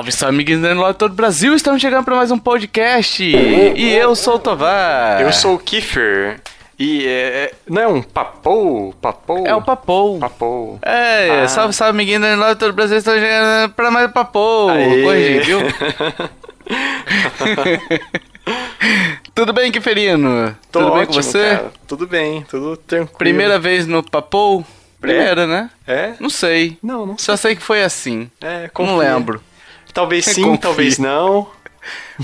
Salve, salve, amiguinhos do todo o Brasil! Estamos chegando para mais um podcast! E eu sou o Tovar! Eu sou o Kiefer! E é, é, não é um papou? Papou? É o papou. Papou. É, ah. salve, salve, amiguinho do todo o Brasil! Estamos chegando para mais um papou! Corrigi, viu? tudo bem, Kiferino? Tô tudo ótimo, bem com você? Cara. Tudo bem, tudo tranquilo. Primeira vez no papou? Primeira, é. né? É? Não sei. Não, não sei. Só sei que foi assim. É, confia. Não lembro. Talvez sim, talvez não.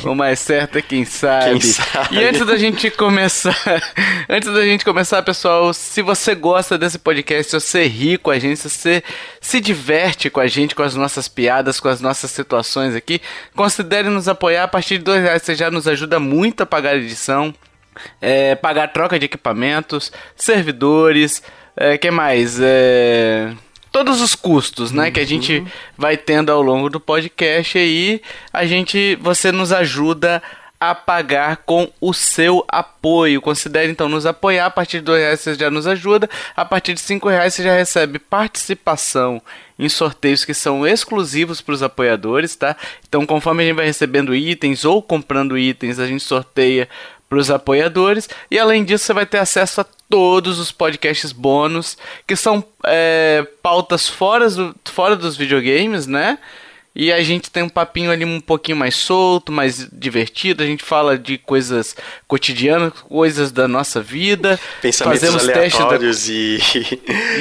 O mais certo é quem sabe. quem sabe. E antes da gente começar, antes da gente começar, pessoal, se você gosta desse podcast, se você ri com a gente, se você se diverte com a gente, com as nossas piadas, com as nossas situações aqui, considere nos apoiar a partir de dois reais. Você já nos ajuda muito a pagar a edição, é, pagar troca de equipamentos, servidores, é, que mais? É, todos os custos, né, uhum. que a gente uhum. vai tendo ao longo do podcast aí, a gente, você nos ajuda a pagar com o seu apoio. Considere então nos apoiar. A partir de dois reais você já nos ajuda. A partir de cinco reais você já recebe participação em sorteios que são exclusivos para os apoiadores, tá? Então, conforme a gente vai recebendo itens ou comprando itens, a gente sorteia para os apoiadores. E além disso, você vai ter acesso a todos os podcasts bônus, que são é, pautas fora, do, fora dos videogames, né? E a gente tem um papinho ali um pouquinho mais solto, mais divertido. A gente fala de coisas cotidianas, coisas da nossa vida. Pensamentos Fazemos aleatórios da... e,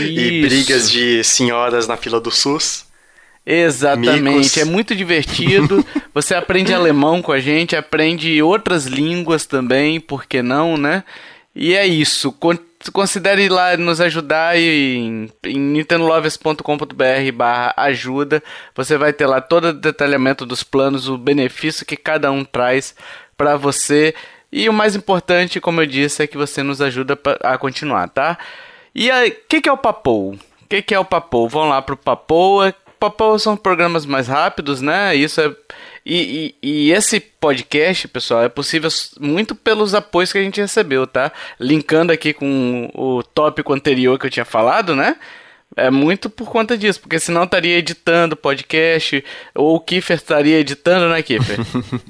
e brigas de senhoras na fila do SUS. Exatamente, Micos. é muito divertido. Você aprende alemão com a gente, aprende outras línguas também, por que não, né? E é isso. Considere ir lá nos ajudar em, em nintendolovers.com.br barra ajuda. Você vai ter lá todo o detalhamento dos planos, o benefício que cada um traz para você. E o mais importante, como eu disse, é que você nos ajuda a continuar, tá? E o que, que é o Papou? O que, que é o Papou? Vamos lá pro Papou Papel são programas mais rápidos, né? Isso é. E, e, e, esse podcast, pessoal, é possível muito pelos apoios que a gente recebeu, tá? Linkando aqui com o tópico anterior que eu tinha falado, né? É muito por conta disso, porque senão estaria editando podcast, ou o Kiefer estaria editando, né, Kiefer?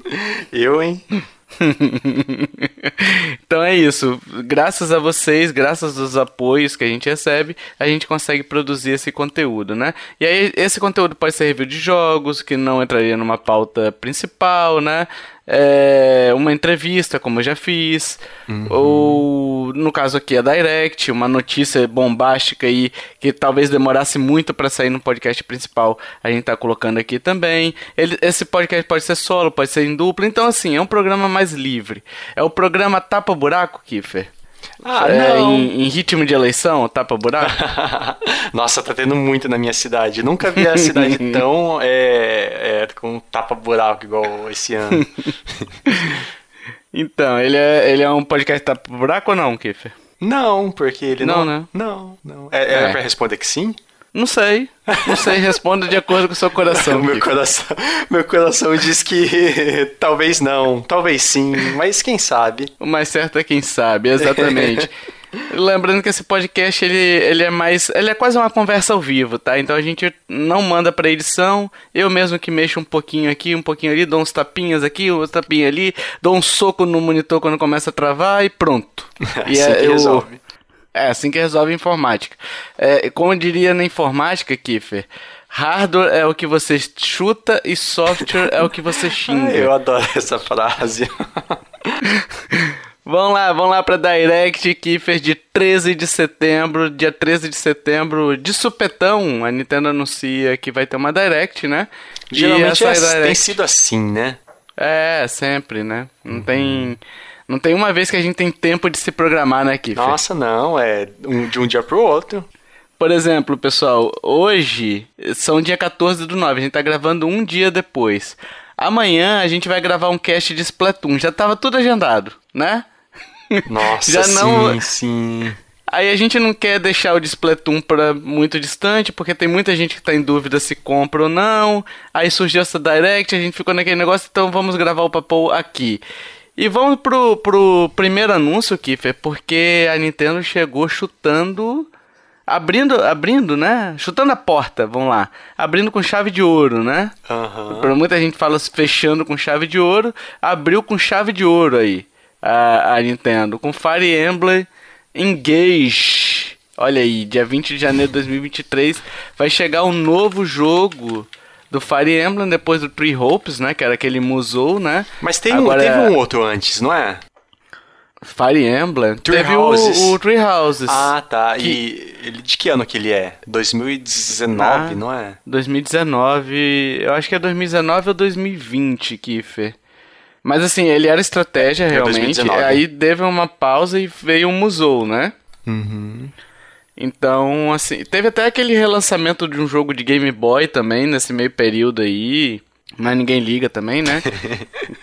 eu, hein? então é isso. Graças a vocês, graças aos apoios que a gente recebe, a gente consegue produzir esse conteúdo, né? E aí esse conteúdo pode ser review de jogos, que não entraria numa pauta principal, né? É, uma entrevista, como eu já fiz, uhum. ou no caso aqui a Direct, uma notícia bombástica aí que talvez demorasse muito para sair no podcast principal, a gente tá colocando aqui também. Ele, esse podcast pode ser solo, pode ser em dupla, então assim, é um programa mais livre. É o programa Tapa Buraco, Kiffer. Ah, é, não. Em, em, ritmo de eleição, tapa buraco? Nossa, tá tendo muito na minha cidade. Nunca vi a cidade tão é, é, com tapa buraco igual esse ano. então, ele é, ele é um podcast tapa buraco ou não, Kiffer? Não, porque ele não. Não, né? Não, não. É, é, é. pra responder que sim? Não sei. Não sei, responda de acordo com o seu coração. meu, coração meu coração diz que talvez não, talvez sim, mas quem sabe. O mais certo é quem sabe, exatamente. Lembrando que esse podcast ele, ele é mais. Ele é quase uma conversa ao vivo, tá? Então a gente não manda pra edição. Eu mesmo que mexo um pouquinho aqui, um pouquinho ali, dou uns tapinhas aqui, uns tapinhas ali, dou um soco no monitor quando começa a travar e pronto. e assim é, eu, resolve. É assim que resolve a informática. É, como eu diria na informática, Kiffer, hardware é o que você chuta e software é o que você xinga. eu adoro essa frase. Vamos lá, vamos lá para Direct Kiffer de 13 de setembro, dia 13 de setembro, de supetão, a Nintendo anuncia que vai ter uma Direct, né? Geralmente é, Direct... tem sido assim, né? É, sempre, né? Não uhum. tem não tem uma vez que a gente tem tempo de se programar, né, Kiffer? Nossa, não, é de um dia pro outro. Por exemplo, pessoal, hoje são dia 14 do 9, a gente tá gravando um dia depois. Amanhã a gente vai gravar um cast de Splatoon, já tava tudo agendado, né? Nossa, já não... sim, sim. Aí a gente não quer deixar o de Splatoon para muito distante, porque tem muita gente que tá em dúvida se compra ou não. Aí surgiu essa Direct, a gente ficou naquele negócio, então vamos gravar o papo aqui. E vamos pro, pro primeiro anúncio, Kiffer, porque a Nintendo chegou chutando abrindo, abrindo, né? Chutando a porta, vamos lá. Abrindo com chave de ouro, né? Pra muita gente fala fechando com chave de ouro, abriu com chave de ouro aí a, a Nintendo com Fire Emblem Engage. Olha aí, dia 20 de janeiro de 2023 vai chegar um novo jogo do Fire Emblem depois do Three Hopes, né? Que era aquele Musou, né? Mas tem Agora- teve um outro antes, não é? Fire Emblem. Three teve Houses. o, o Three Houses. Ah, tá. Que- E ele, de que ano que ele é? 2019, Ah. não é? 2019, eu acho que é 2019 ou 2020, Kiffer. Mas assim, ele era estratégia É, realmente. 2019. Aí teve uma pausa e veio um Musou, né? Uhum. Então, assim, teve até aquele relançamento de um jogo de Game Boy também nesse meio período aí. Mas ninguém liga também, né?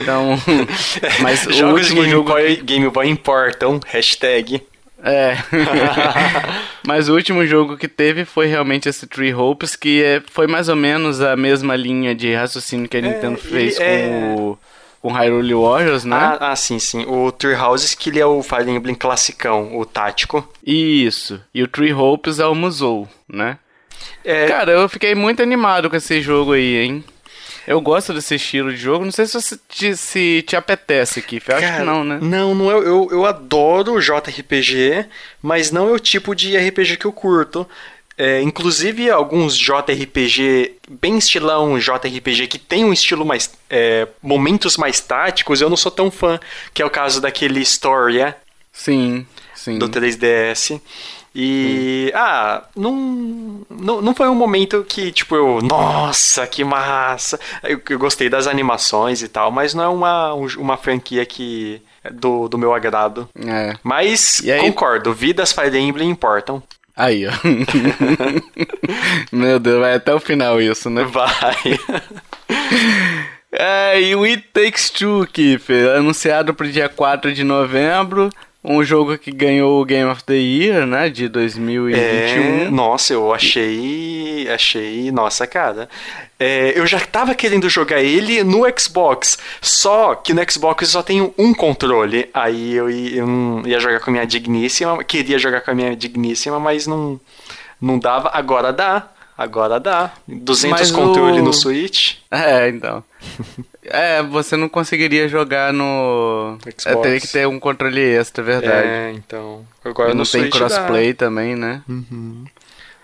Então. Mas o Jogos de Game, jogo. Boy, Game Boy importam. Hashtag. É. Mas o último jogo que teve foi realmente esse Three Hopes, que é, foi mais ou menos a mesma linha de raciocínio que a Nintendo fez ele é- com o com Hyrule Warriors, né? Ah, ah, sim, sim. O Tree Houses, que ele é o Fire Emblem classicão, o tático. Isso. E o Three Hopes é o Musou, né? É, Cara, eu fiquei muito animado com esse jogo aí, hein? Eu gosto desse estilo de jogo. Não sei se você te, se te apetece, Kiff. Eu acho Cara, que não, né? Não, não é, eu, eu adoro JRPG, mas não é o tipo de RPG que eu curto. É, inclusive, alguns JRPG, bem estilão JRPG, que tem um estilo mais. é, momentos mais táticos, eu não sou tão fã. Que é o caso daquele Storia Sim, sim. do 3DS. E. Ah, não, não. Não foi um momento que, tipo, eu. Nossa, que massa! Eu, eu gostei das animações e tal, mas não é uma, um- uma franquia que. é Do, do meu agrado. É. Mas aí- concordo, vidas Fire Emblem importam. Aí, ó. Meu Deus, vai até o final isso, né? Vai. É, e o It Takes Two, Kiffer, anunciado pro dia 4 de novembro. Um jogo que ganhou o Game of the Year, né? De 2021. É, nossa, eu achei. Achei. Nossa, cara. É, eu já tava querendo jogar ele no Xbox. Só que no Xbox eu só tenho um controle. Aí eu ia, eu não ia jogar com a minha digníssima. Queria jogar com a minha digníssima, mas não, não dava. Agora dá. Agora dá. 200 Mas controle o- no Switch. É, então. É, você não conseguiria jogar no. Xbox. É, teria que ter um controle extra, é verdade. É, então. Agora E não no tem Switch dá. crossplay também, né?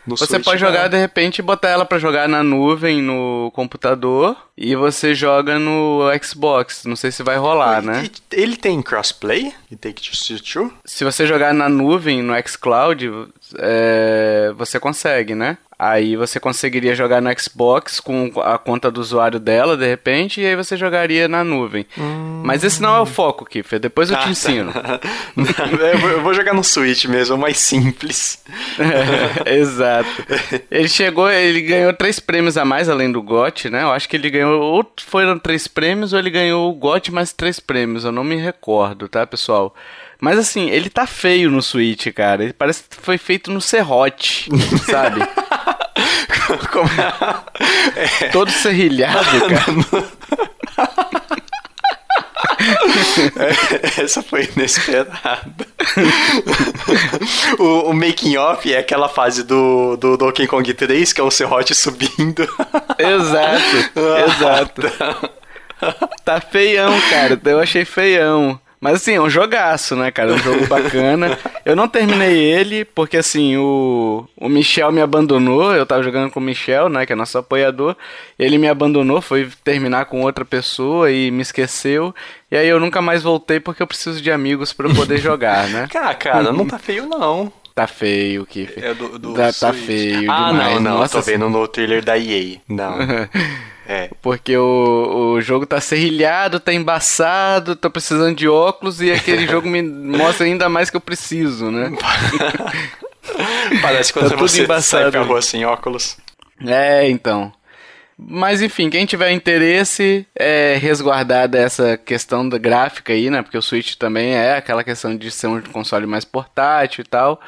No Você Switch pode dá. jogar de repente e botar ela pra jogar na nuvem no computador e você joga no Xbox. Não sei se vai rolar, né? E- Ele tem crossplay? E Take Two? Se você jogar na nuvem, no xCloud, é, você consegue, né? Aí você conseguiria jogar no Xbox com a conta do usuário dela, de repente, e aí você jogaria na nuvem. Mas esse não é o foco, Kiffer. Depois eu Ah, te tá. ensino. eu, vou, eu vou jogar no Switch mesmo, mais simples. É, Exato. Ele chegou, ele ganhou três prêmios a mais além do GOT, né? Eu acho que ele ganhou, ou foram três prêmios, ou ele ganhou o GOT mais três prêmios. Eu não me recordo, tá, pessoal? Mas assim, ele tá feio no Switch, cara. Ele parece que foi feito no serrote, sabe? Como é? Todo serrilhado, cara. Essa foi inesperada. o, o making off é aquela fase do, do Donkey Kong 3, que é o serrote subindo. Exato, exato. Tá feião, cara. Eu achei feião. Mas assim, é um jogaço, né, cara? É um jogo bacana. Eu não terminei ele, porque assim, o, o Michel me abandonou. Eu tava jogando com o Michel, né, que é nosso apoiador. Ele me abandonou, foi terminar com outra pessoa e me esqueceu. E aí eu nunca mais voltei porque eu preciso de amigos pra eu poder jogar, né? Cara, cara, não tá feio não. Tá feio, Kiff. É do, do Tá- tá feio ah, demais, não, não, nossa tô vendo no trailer da EA. Não. É. Porque o, o jogo tá serrilhado, tá embaçado, tô precisando de óculos e aquele jogo me mostra ainda mais que eu preciso, né? Parece quando Tá você sai embaçado. pra rua sem óculos. É, então. Mas enfim, quem tiver interesse é resguardada essa questão da gráfica aí, né? Porque o Switch também é aquela questão de ser um console mais portátil e tal.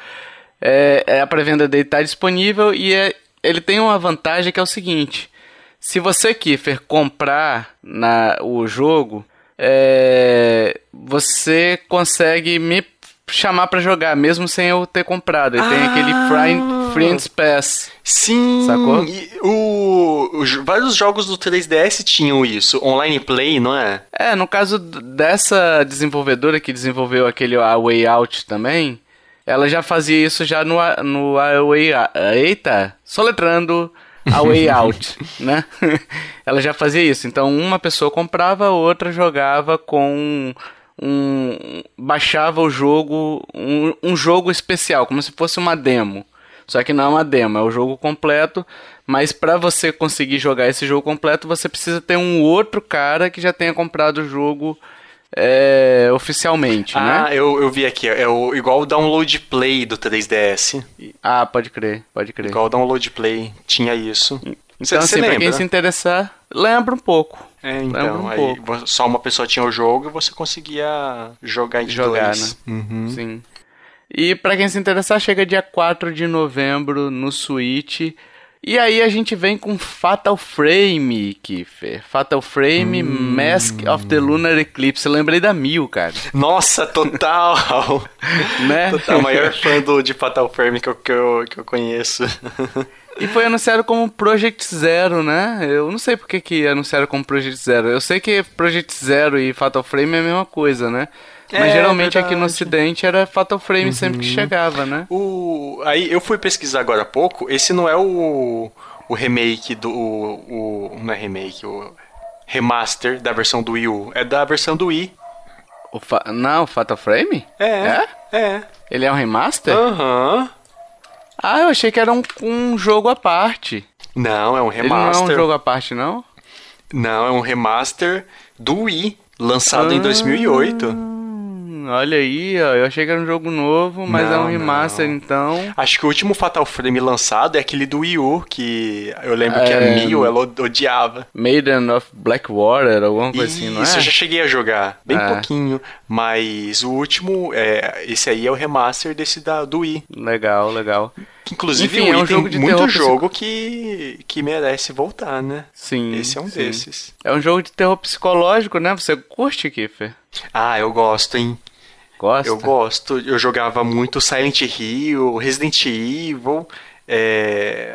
É, é a pré-venda dele tá disponível e é- ele tem uma vantagem que é o seguinte: se você, Kiffer, comprar na, o jogo, é, você consegue me chamar pra jogar, mesmo sem eu ter comprado. Ele tem aquele free, Friends Pass. Sim, Sacou? o, os- vários jogos do 3DS tinham isso, online play, não é? É, no caso dessa desenvolvedora que desenvolveu aquele A Way Out também, ela já fazia isso já no, no A Way Out. Eita, soletrando A Way Out, né? ela já fazia isso. Então uma pessoa comprava, a outra jogava com um. baixava o jogo, um, um jogo especial, como se fosse uma demo. Só que não é uma demo, é o jogo completo. Mas para você conseguir jogar esse jogo completo, você precisa ter um outro cara que já tenha comprado o jogo é, oficialmente, Ah, né? eu, eu vi aqui, é o, igual o download play do 3DS. Ah, pode crer, pode crer. Igual o download play, tinha isso. Então, Cê- assim, cê pra lembra? quem se interessar, lembra um pouco. É, Lembra então, um aí pouco. só uma pessoa tinha o jogo e você conseguia jogar de Jogar, dois. Uhum. Sim. E pra quem se interessar, chega dia 4 de novembro no Switch. E aí a gente vem com Fatal Frame, Kiffer. Fatal Frame Hum. Mask of the Lunar Eclipse. Eu lembrei da Mil, cara. Nossa, total! Né? total, o maior fã do, de Fatal Frame que eu, que eu, que eu conheço. E foi anunciado como Project Zero, né? Eu não sei por que, que anunciaram como Project Zero. Eu sei que Project Zero e Fatal Frame é a mesma coisa, né? Mas É, geralmente aqui no. Uhum. ocidente era Fatal Frame sempre que chegava, né? O, aí eu fui pesquisar agora há pouco, esse não é o, o remake do. O, o- não é remake, o remaster da versão do Wii U, é da versão do Wii. O fa... Não, Fatal Frame? É. É. Ele é um remaster? Aham. Ah, eu achei que era um, um jogo à parte. Não, é um Ele não é remaster. um jogo à parte, não? Não, é um remaster do Wii, lançado em 2008. Olha aí, ó. Eu achei que era um jogo novo, mas é Não, um remaster, não. então. Acho que o último Fatal Frame lançado é aquele do Wii U, que eu lembro que a É. Mio, ela odiava. Maiden of Blackwater, alguma coisa assim, não é? Isso, eu já cheguei a jogar, bem É. pouquinho, mas o último, é, esse aí é o remaster desse da, do Wii. Legal, legal. Que, inclusive Enfim, o é um jogo de muito terror jogo que, que merece voltar, né? Sim. Esse é um sim. desses. É um jogo de terror psicológico, né? Você curte, Kiffer? Ah, eu gosto, hein? Gosta? Eu gosto. Eu jogava muito Silent Hill, Resident Evil, é,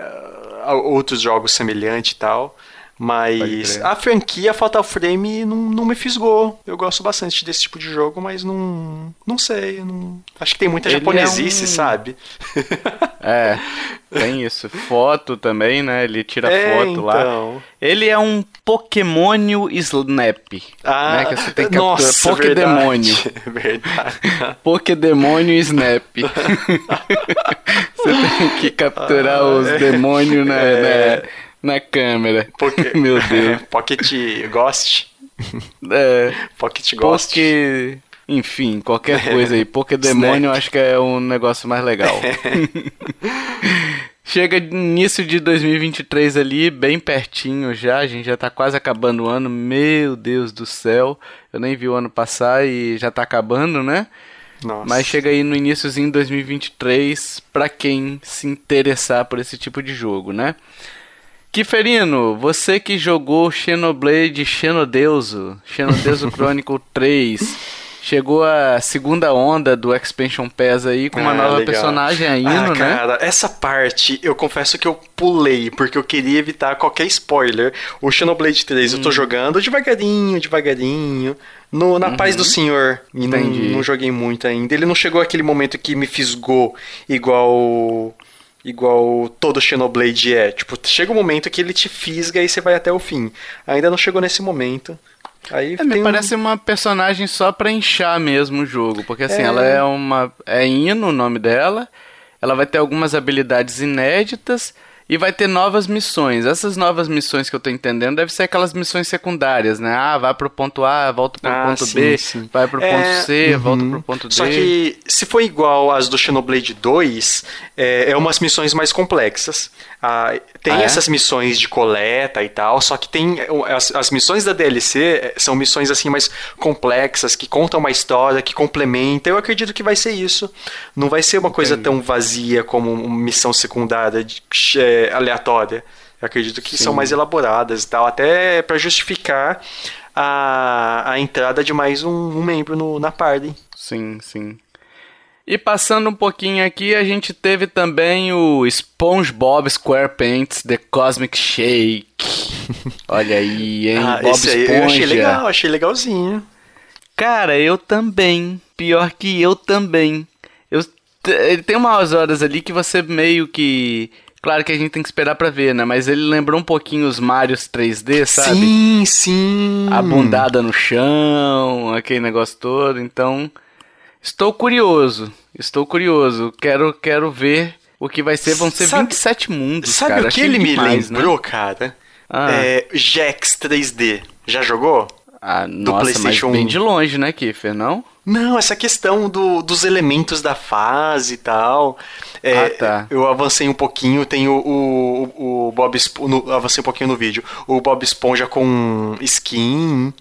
outros jogos semelhantes e tal. Mas a franquia Fatal Frame não, não me fisgou. Eu gosto bastante desse tipo de jogo, mas não. Não sei. não- acho que tem muita Ele é japonesice, um- sabe? É, tem isso. Foto também, né? Ele tira É, foto lá. então. Ele é um Pokémonio Snap. Ah, né? Que você tem que capturar. nossa, Pokédemônio. verdade. verdade. Pokédemônio Snap. você tem que capturar os demônios na, É. na, na câmera. Poké- Meu Deus. Pocket Ghost. É, Pocket Ghost. Poké... Enfim, qualquer coisa aí. Pokédemônio eu acho que é um negócio mais legal. Chega início de 2023 ali, bem pertinho já, a gente já tá quase acabando o ano, meu Deus do céu, eu nem vi o ano passar e já tá acabando, né? Nossa. Mas chega aí no iníciozinho de 2023 pra quem se interessar por esse tipo de jogo, né? Kiferino, você que jogou Xenoblade Xenodeuso, Xenodeuso Chronicle 3, chegou a segunda onda do Expansion Pass aí com uma Ah, nova legal. personagem ainda, ah, né? cara, essa parte eu confesso que eu pulei, porque eu queria evitar qualquer spoiler. O Xenoblade 3 Hum. eu tô jogando devagarinho, devagarinho. No, na paz do senhor. E não, Uhum. Não joguei muito ainda. Ele não chegou aquele momento que me fisgou igual. Igual todo Xenoblade é. Tipo, chega um momento que ele te fisga e você vai até o fim. Ainda não chegou nesse momento. Aí É, me tem um- parece uma personagem só pra inchar mesmo o jogo, porque assim, É. ela é uma é Ino o nome dela. Ela vai ter algumas habilidades inéditas e vai ter novas missões. Essas novas missões que eu tô entendendo devem ser aquelas missões secundárias, né? Ah, vai pro ponto A, volta pro Ah, ponto sim, B, sim. vai pro É, ponto C, uhum. volta pro ponto D. Só que se for igual às do Xenoblade 2, é, é umas missões mais complexas. Ah, tem Ah, é? essas missões de coleta e tal, só que tem as, as missões da DLC é, são missões assim mais complexas, que contam uma história, que complementam. Eu acredito que vai ser isso. Não vai ser uma coisa Entendi. tão vazia como uma missão secundária de- é, aleatória. Eu acredito que são Sim. mais elaboradas e tal, até para justificar a, a entrada de mais um, um membro no, na party. Sim, sim. E passando um pouquinho aqui, a gente teve também o SpongeBob SquarePants The Cosmic Shake. Olha aí, hein? Ah, Bob esse aí Esponja. eu achei legal, achei legalzinho. Cara, eu também. Pior que eu também. Eu, ele tem umas horas ali que você meio que. Claro que a gente tem que esperar pra ver, né? Mas ele lembrou um pouquinho os Marios 3D, sabe? Sim, sim. A bundada no chão, aquele negócio todo. Então, estou curioso. Estou curioso. Quero, quero ver o que vai ser. Vão ser Sabe- 27 mundos, Sabe cara. o que Achei ele me demais, né? lembrou, cara? Ah. É Jax 3D. Já jogou? Ah, nossa, PlayStation mas bem 1. de longe, né, Kiffer, não? Não, essa questão do- dos elementos da fase e tal. É, Ah, tá. Eu avancei um pouquinho, tem o, o, o Bob Esponja. no- avancei um pouquinho no vídeo. O Bob Esponja com skin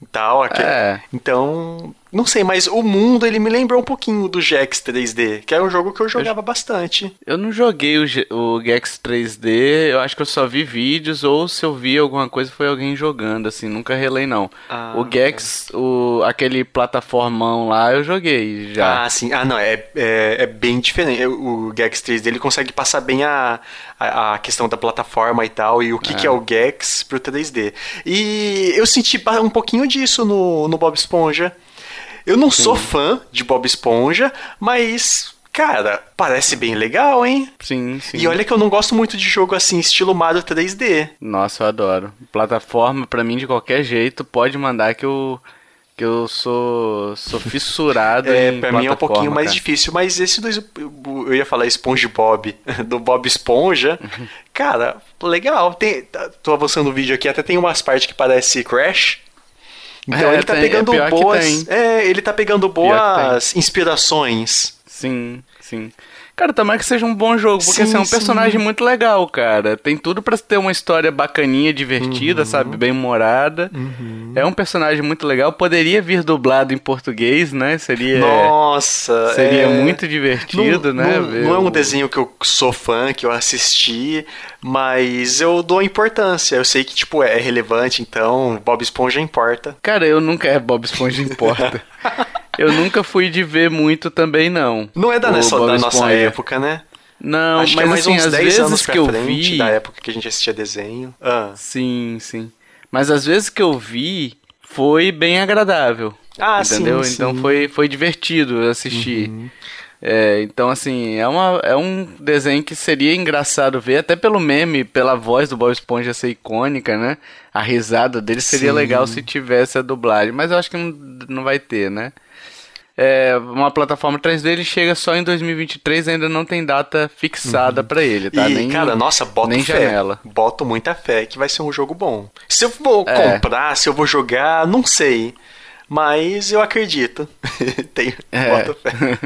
e tal. aque- É. Então, não sei, mas o mundo ele me lembrou um pouquinho do Jax 3D, que era um jogo que eu jogava bastante. Eu não joguei o, Ge- o Gex 3D, eu acho que eu só vi vídeos, ou se eu vi alguma coisa foi alguém jogando, assim, nunca relei não. Ah, o Gex, o, aquele plataformão lá, eu joguei já. Ah, sim. Ah, não, é, é, é bem diferente. O Gex 3D ele consegue passar bem a, a, a questão da plataforma e tal, e o que, que é o Gex pro 3D. E eu senti um pouquinho disso no, no Bob Esponja. Eu não sou fã de Bob Esponja, mas, cara, parece bem legal, hein? Sim, sim. E olha que eu não gosto muito de jogo assim, estilo Mario 3D. Nossa, eu adoro. Plataforma, pra mim, de qualquer jeito, pode mandar que eu, que eu sou, sou fissurado É, em pra mim é um pouquinho mais cara. difícil, mas esse do, eu ia falar SpongeBob, do Bob Esponja, cara, legal. Tem, tá- tô avançando o vídeo aqui, até tem umas partes que parece Crash. Então É, ele tá tem- é pegando que boas, é, ele tá pegando boas inspirações. Sim, sim. Cara, tomara que seja um bom jogo, porque Sim, assim, é um sim. personagem muito legal, cara. Tem tudo pra ter uma história bacaninha, divertida, Uhum. sabe? Bem humorada. É um personagem muito legal. Poderia vir dublado em português, né? Seria, Nossa, seria é- muito divertido, não, né? Não, não é um desenho que eu sou fã, que eu assisti, mas eu dou importância. Eu sei que, tipo, é relevante, então Bob Esponja importa. Cara, eu nunca. É, Bob Esponja importa. eu nunca fui de ver muito também, não. Não é da, da nossa época, né? Não, Acho mas que é mais assim, uns às 10 vezes anos que eu vi. da época que a gente assistia desenho. Ah, Sim, sim. Mas às vezes que eu vi, foi bem agradável. Ah, entendeu? sim, Então sim. Uhum. foi, foi divertido assistir. É, então, assim, é, uma, é um desenho que seria engraçado ver, até pelo meme, pela voz do Bob Esponja ser icônica, né? A risada dele seria Sim. legal se tivesse a dublagem, mas eu acho que não, não vai ter, né? É, uma plataforma 3D ele chega só em 2023, ainda não tem data fixada pra ele, tá? Uhum. e, nem, cara, nossa, boto nem fé. janela. Boto muita fé que vai ser um jogo bom. Se eu vou É. comprar, se eu vou jogar, não sei. Mas eu acredito. Tenho, É. boto fé.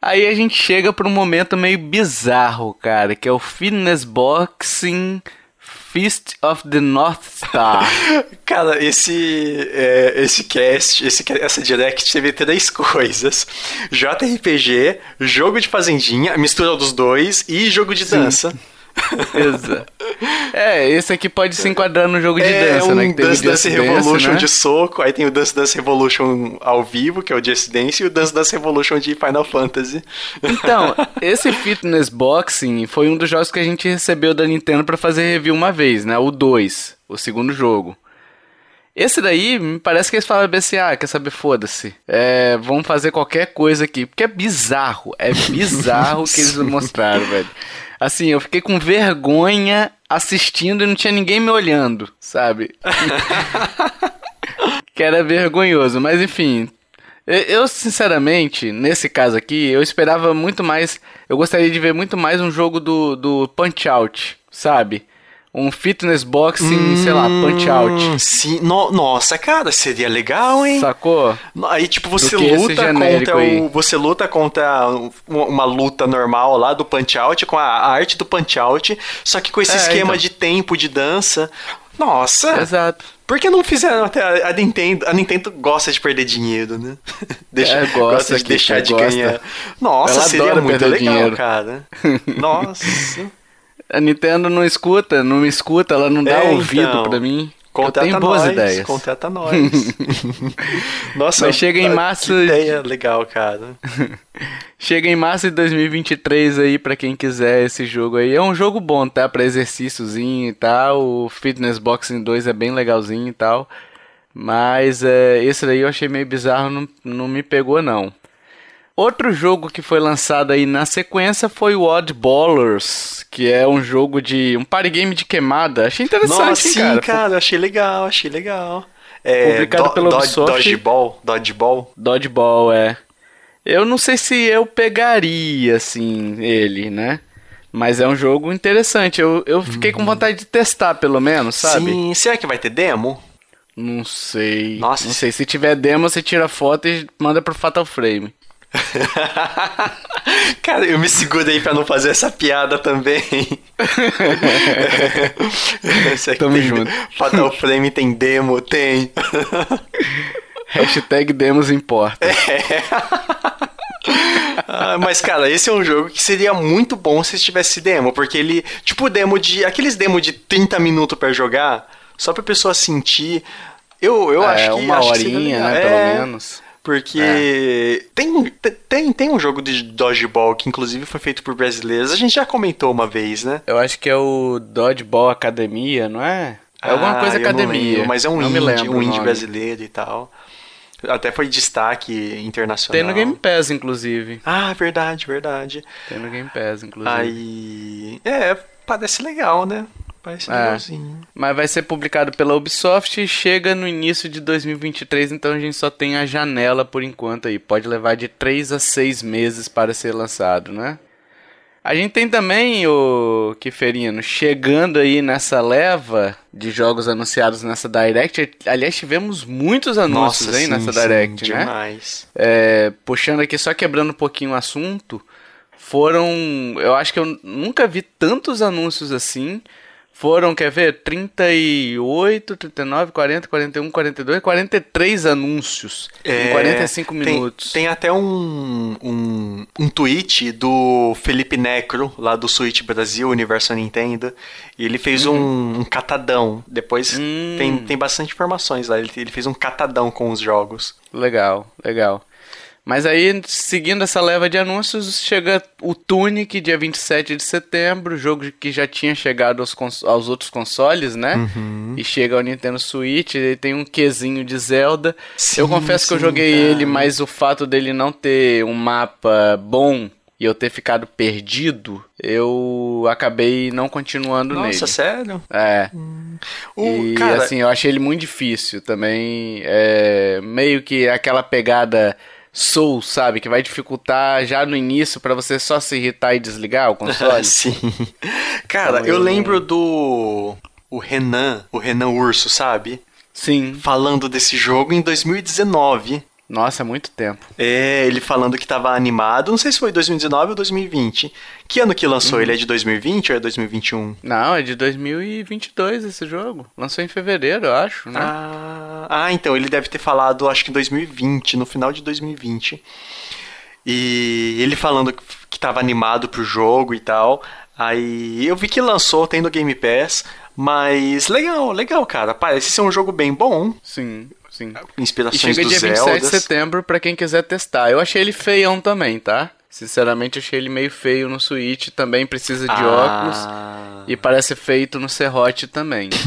Aí a gente chega pra um momento meio bizarro, cara, que é o Fitness Boxing Fist of the North Star. Cara, esse, é, esse cast, esse, essa direct teve três coisas: JRPG, jogo de fazendinha, mistura dos dois e jogo de dança. Beleza. É, esse aqui pode se enquadrar no jogo de é dança, um né? Que teve Dance Dance Just Dance, Revolution né? de soco, aí tem o Dance Dance Revolution ao vivo, que é o Just Dance, e o Dance Dance Revolution de Final Fantasy. Então, esse Fitness Boxing foi um dos jogos que a gente recebeu da Nintendo pra fazer review uma vez, né? O 2, o segundo jogo. Esse daí, me parece que eles falaram bem assim, ah, quer saber, foda-se. É, vamos fazer qualquer coisa aqui. Porque é bizarro, é bizarro o que eles mostraram, velho. Assim, eu fiquei com vergonha assistindo e não tinha ninguém me olhando, sabe? que era vergonhoso, mas enfim. Eu, sinceramente, nesse caso aqui, eu esperava muito mais. Eu gostaria de ver muito mais um jogo do, do Punch Out, sabe? Um fitness boxing, sei lá, Punch Out. Hum, Sim, no- nossa, cara, seria legal, hein? Sacou? Aí, tipo, você luta contra aí. o. Você luta contra uma, luta normal lá do Punch Out, com a, arte do Punch Out, só que com esse É, esquema então. de tempo de dança. Nossa! Exato. Por que não fizeram até a, Nintendo? A Nintendo gosta de perder dinheiro, né? Deixa, É, gosta de que- deixar de gosta. ganhar. Nossa, Ela seria muito legal, dinheiro. cara. Nossa. A Nintendo não escuta, não me escuta, ela não dá É, ouvido então. pra mim. Contrata eu tenho boas nós, ideias. Contrata nós. Nossa, Mas chega em que março. ideia legal, cara. Chega em março de 2023 aí pra quem quiser esse jogo aí. É um jogo bom, tá? Pra exercíciozinho e tal. O Fitness Boxing 2 é bem legalzinho e tal. Mas é, esse daí eu achei meio bizarro, não, não me pegou não. Outro jogo que foi lançado aí na sequência foi o Odd Ballers, que é um jogo de. um party game de queimada. Achei interessante, Nossa, sim, cara. cara, achei legal, achei legal. É, Publicado do- pela Dodge- Ubisoft. Dodgeball, Dodgeball. Dodgeball, é. Eu não sei se eu pegaria, assim, ele, né? Mas é um jogo interessante. Eu, eu fiquei com vontade de testar, pelo menos, sabe? Sim, será que vai ter demo? Não sei. Nossa. Não sei. Se tiver demo, você tira foto e manda pro Fatal Frame. Cara, eu me seguro aí pra não fazer essa piada também. Que Tamo tem- junto. Fatal Frame tem demo? Tem. Hashtag demos importa. Ah, mas, cara, esse é um jogo que seria muito bom se tivesse demo, porque ele, tipo, demo de. Aqueles demo de 30 minutos pra jogar, só pra pessoa sentir. Eu, eu acho é, que. uma acho que seria horinha, né? É, Pelo menos. Porque tem, tem, tem um jogo de Dodgeball que, inclusive, foi feito por brasileiros. A gente já comentou uma vez, né? Eu acho que é o Dodgeball Academia, não é? É alguma Ah, coisa academia. lembro, mas é um não indie, um indie brasileiro e tal. Até foi destaque internacional. Tem no Game Pass, inclusive. Ah, verdade, verdade. Tem no Game Pass, inclusive. Aí. É, parece legal, né? Parece É. legalzinho. Mas vai ser publicado pela Ubisoft e chega no início de 2023, então a gente só tem a janela por enquanto aí. Pode levar de 3 a 6 meses para ser lançado, né? A gente tem também o Kiferino chegando aí nessa leva de jogos anunciados nessa Direct. Aliás, tivemos muitos anúncios Nossa, hein, sim, nessa sim, Direct, né? demais. É, puxando aqui, só quebrando um pouquinho o assunto, foram. Eu acho que eu nunca vi tantos anúncios assim. Foram, quer ver? 38, 39, 40, 41, 42, 43 anúncios em 45 É, tem- minutos. Tem, até um, um, um tweet do Felipe Necro, lá do Switch Brasil, Universo Nintendo. E ele fez um, um catadão. Depois Hum. tem, tem bastante informações lá. Ele, ele fez um catadão com os jogos. Legal, legal. Mas aí, seguindo essa leva de anúncios, chega o Tunic, dia 27 de setembro, jogo que já tinha chegado aos, cons- aos outros consoles, né? Uhum. E chega ao Nintendo Switch, ele tem um quezinho de Zelda. Sim, eu confesso que eu sim, joguei cara. ele, mas o fato dele não ter um mapa bom e eu ter ficado perdido, eu acabei não continuando nele. Nossa, sério? É. O, e cara, assim, eu achei ele muito difícil também. É, meio que aquela pegada Soul, sabe? Que vai dificultar já no início pra você só se irritar e desligar o console. Sim. Cara, Então, eu eu- lembro do. O Renan, o Renan Urso, sabe? Sim. Falando desse jogo em 2019. Nossa, é muito tempo. É, ele falando que tava animado. Não sei se foi 2019 ou 2020. Que ano que lançou? Ele é de 2020 ou é 2021? Não, é de 2022 esse jogo. Lançou em fevereiro, eu acho, né? Ah, ah, então ele deve ter falado, acho que em 2020, no final de 2020. E ele falando que tava animado pro jogo e tal. Aí eu vi que lançou, tem no Game Pass. Mas legal, legal, cara. Parece ser um jogo bem bom. Sim, sim. E Inspirações chega do dia 27 Zelda. de setembro pra quem quiser testar. Eu achei ele feião também, tá? Sinceramente, achei ele meio feio no Switch. Também precisa de óculos. Ah. E parece feito no serrote também.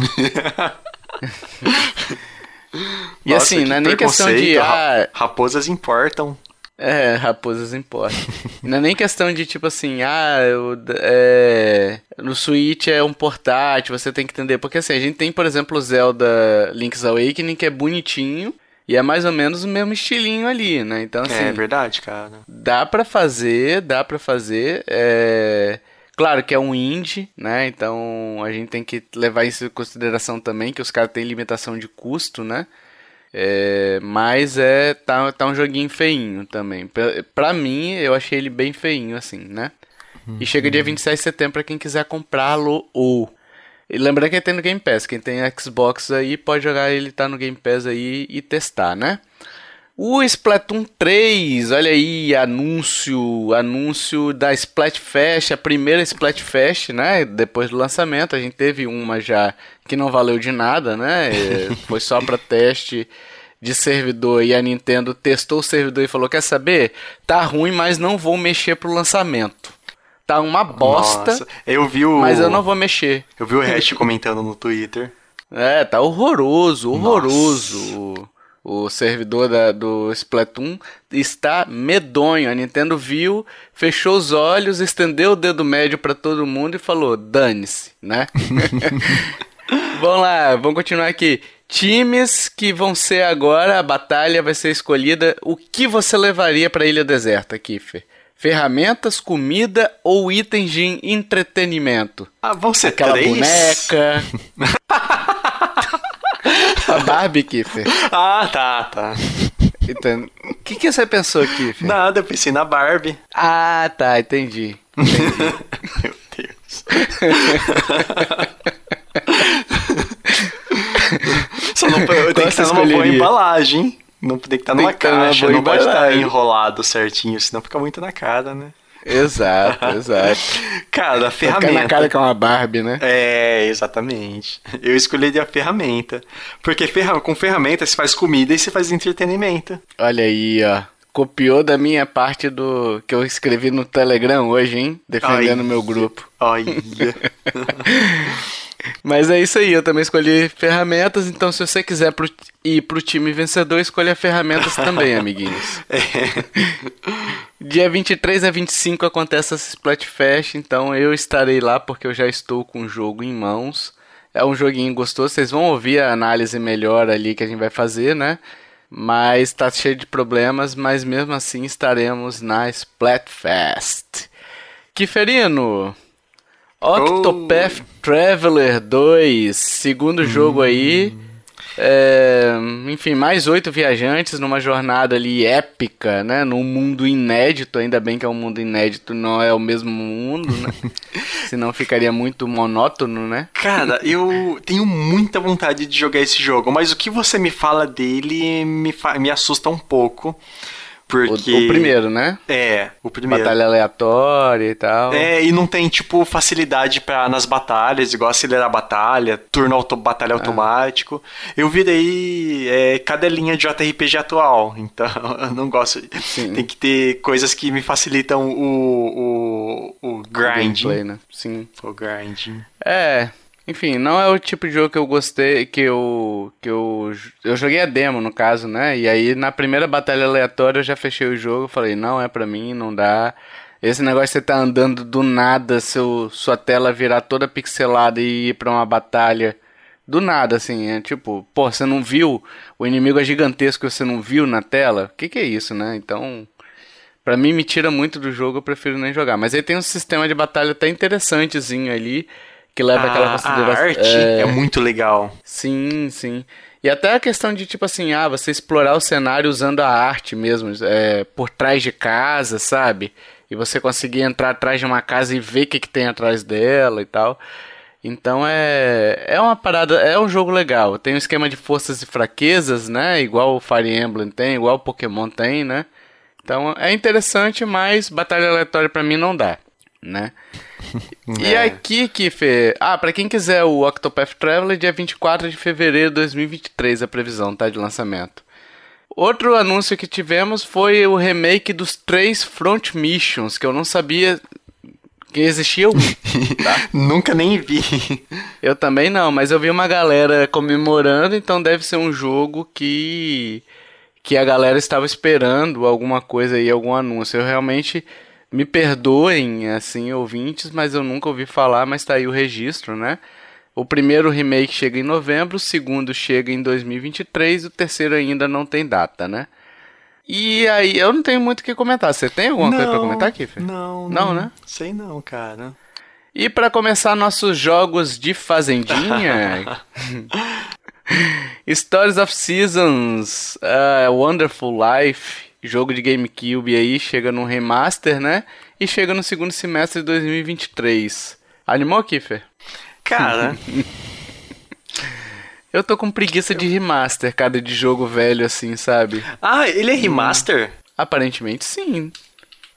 e Nossa, assim, não é nem questão de. Ah, Ra- Raposas importam. É, raposas importam. não é nem questão de tipo assim, ah, eu, é, no Switch é um portátil, você tem que entender. Porque assim, a gente tem, por exemplo, o Zelda Link's Awakening, que é bonitinho. E é mais ou menos o mesmo estilinho ali, né? Então, assim. é verdade, cara. Dá pra fazer, dá pra fazer. É... Claro que é um indie, né? Então a gente tem que levar isso em consideração também, que os caras têm limitação de custo, né? É... Mas é tá, tá um joguinho feinho também. Pra, pra mim, eu achei ele bem feinho, assim, né? E chega dia 26 de setembro pra quem quiser comprá-lo ou. E lembrando que ele tem no Game Pass. Quem tem Xbox aí pode jogar ele tá no Game Pass aí e testar, né? O Splatoon 3, olha aí, anúncio, anúncio da Splatfest, a primeira Splatfest, né? Depois do lançamento, a gente teve uma já que não valeu de nada, né? Foi só para teste de servidor e a Nintendo testou o servidor e falou: "Quer saber? Tá ruim, mas não vou mexer pro lançamento." Tá uma bosta. Nossa, eu vi o Mas eu não vou mexer. Eu vi o Hash comentando no Twitter. É, tá horroroso, horroroso. Nossa o servidor da, do Splatoon está medonho. A Nintendo viu, fechou os olhos, estendeu o dedo médio para todo mundo e falou: dane-se, né? vamos lá, vamos continuar aqui. Times que vão ser agora, a batalha vai ser escolhida. O que você levaria para a Ilha Deserta, Kiffer? Ferramentas, comida ou itens de entretenimento? Ah, vão ser Aquela três? boneca. A Barbie, Kiffer. Ah, tá, tá. Então, o que, que você pensou, Kiffer? Nada, eu pensei na Barbie. Ah, tá, entendi. entendi. Meu Deus. Só não, tem que estar numa boa embalagem. Não tem que estar numa caixa, não pode estar enrolado certinho, senão fica muito na cara, né? Exato, exato. Cara, a ferramenta. Fica na cara que é uma Barbie, né? É, exatamente. Eu escolheria a ferramenta. Porque ferra com ferramenta você faz comida e você faz entretenimento. Olha aí, ó. Copiou da minha parte do que eu escrevi no Telegram hoje, hein? Defendendo o meu grupo. Olha. Mas é isso aí, eu também escolhi ferramentas, então se você quiser pro, ir pro time vencedor, escolha ferramentas também, amiguinhos. É. Dia 23 a 25 acontece essa Splatfest, então eu estarei lá porque eu já estou com o jogo em mãos. É um joguinho gostoso, vocês vão ouvir a análise melhor ali que a gente vai fazer, né? Mas tá cheio de problemas, mas mesmo assim estaremos na Splatfest. Kiferino, Octopath oh. Traveler 2, segundo jogo aí. É, enfim, mais oito viajantes numa jornada ali épica, né? Num mundo inédito, ainda bem que é um mundo inédito, não é o mesmo mundo, né? Senão ficaria muito monótono, né? Cara, eu tenho muita vontade de jogar esse jogo, mas o que você me fala dele me, me assusta um pouco. Porque... O, o, primeiro, né? É, o primeiro. Batalha aleatória e tal. É, e não tem, tipo, facilidade para nas batalhas, igual acelerar a batalha, turno auto, batalha ah. automático. Eu virei é, cadelinha de JRPG atual, então eu não gosto. Sim. Tem que ter coisas que me facilitam o, o, o grinding. O né? Sim. O grinding. É, enfim, não é o tipo de jogo que eu gostei, que eu que eu eu joguei a demo no caso, né? E aí na primeira batalha aleatória eu já fechei o jogo, falei, não é para mim, não dá. Esse negócio de você tá andando do nada, seu sua tela virar toda pixelada e ir para uma batalha do nada assim, é tipo, pô, você não viu o inimigo é gigantesco que você não viu na tela? O que que é isso, né? Então, Pra mim me tira muito do jogo, eu prefiro nem jogar. Mas aí tem um sistema de batalha até interessantezinho ali que leva a, aquela consideração. A arte é... é muito legal. Sim, sim. E até a questão de, tipo assim, ah, você explorar o cenário usando a arte mesmo, é, por trás de casa, sabe? E você conseguir entrar atrás de uma casa e ver o que, que tem atrás dela e tal. Então é, é uma parada, é um jogo legal. Tem um esquema de forças e fraquezas, né? Igual o Fire Emblem tem, igual o Pokémon tem, né? Então é interessante, mas batalha aleatória para mim não dá, né? E é. aqui, Kiffer. Ah, pra quem quiser o Octopath Traveler, dia 24 de fevereiro de 2023, a previsão, tá? De lançamento. Outro anúncio que tivemos foi o remake dos três Front Missions, que eu não sabia que existia um. Tá? Nunca nem vi. Eu também não, mas eu vi uma galera comemorando, então deve ser um jogo que que a galera estava esperando alguma coisa aí, algum anúncio. Eu realmente me perdoem, assim, ouvintes, mas eu nunca ouvi falar, mas tá aí o registro, né? O primeiro remake chega em novembro, o segundo chega em 2023 e o terceiro ainda não tem data, né? E aí, eu não tenho muito o que comentar. Você tem alguma não, coisa pra comentar aqui, Fê? Não, não, não, né? Sei não, cara. E para começar nossos jogos de fazendinha, Stories of Seasons, uh, Wonderful Life, jogo de GameCube aí, chega no remaster, né? E chega no segundo semestre de 2023. Animou, Kiffer? Cara. Eu tô com preguiça de remaster, cara, de jogo velho assim, sabe? Ah, ele é remaster? Hum, aparentemente sim.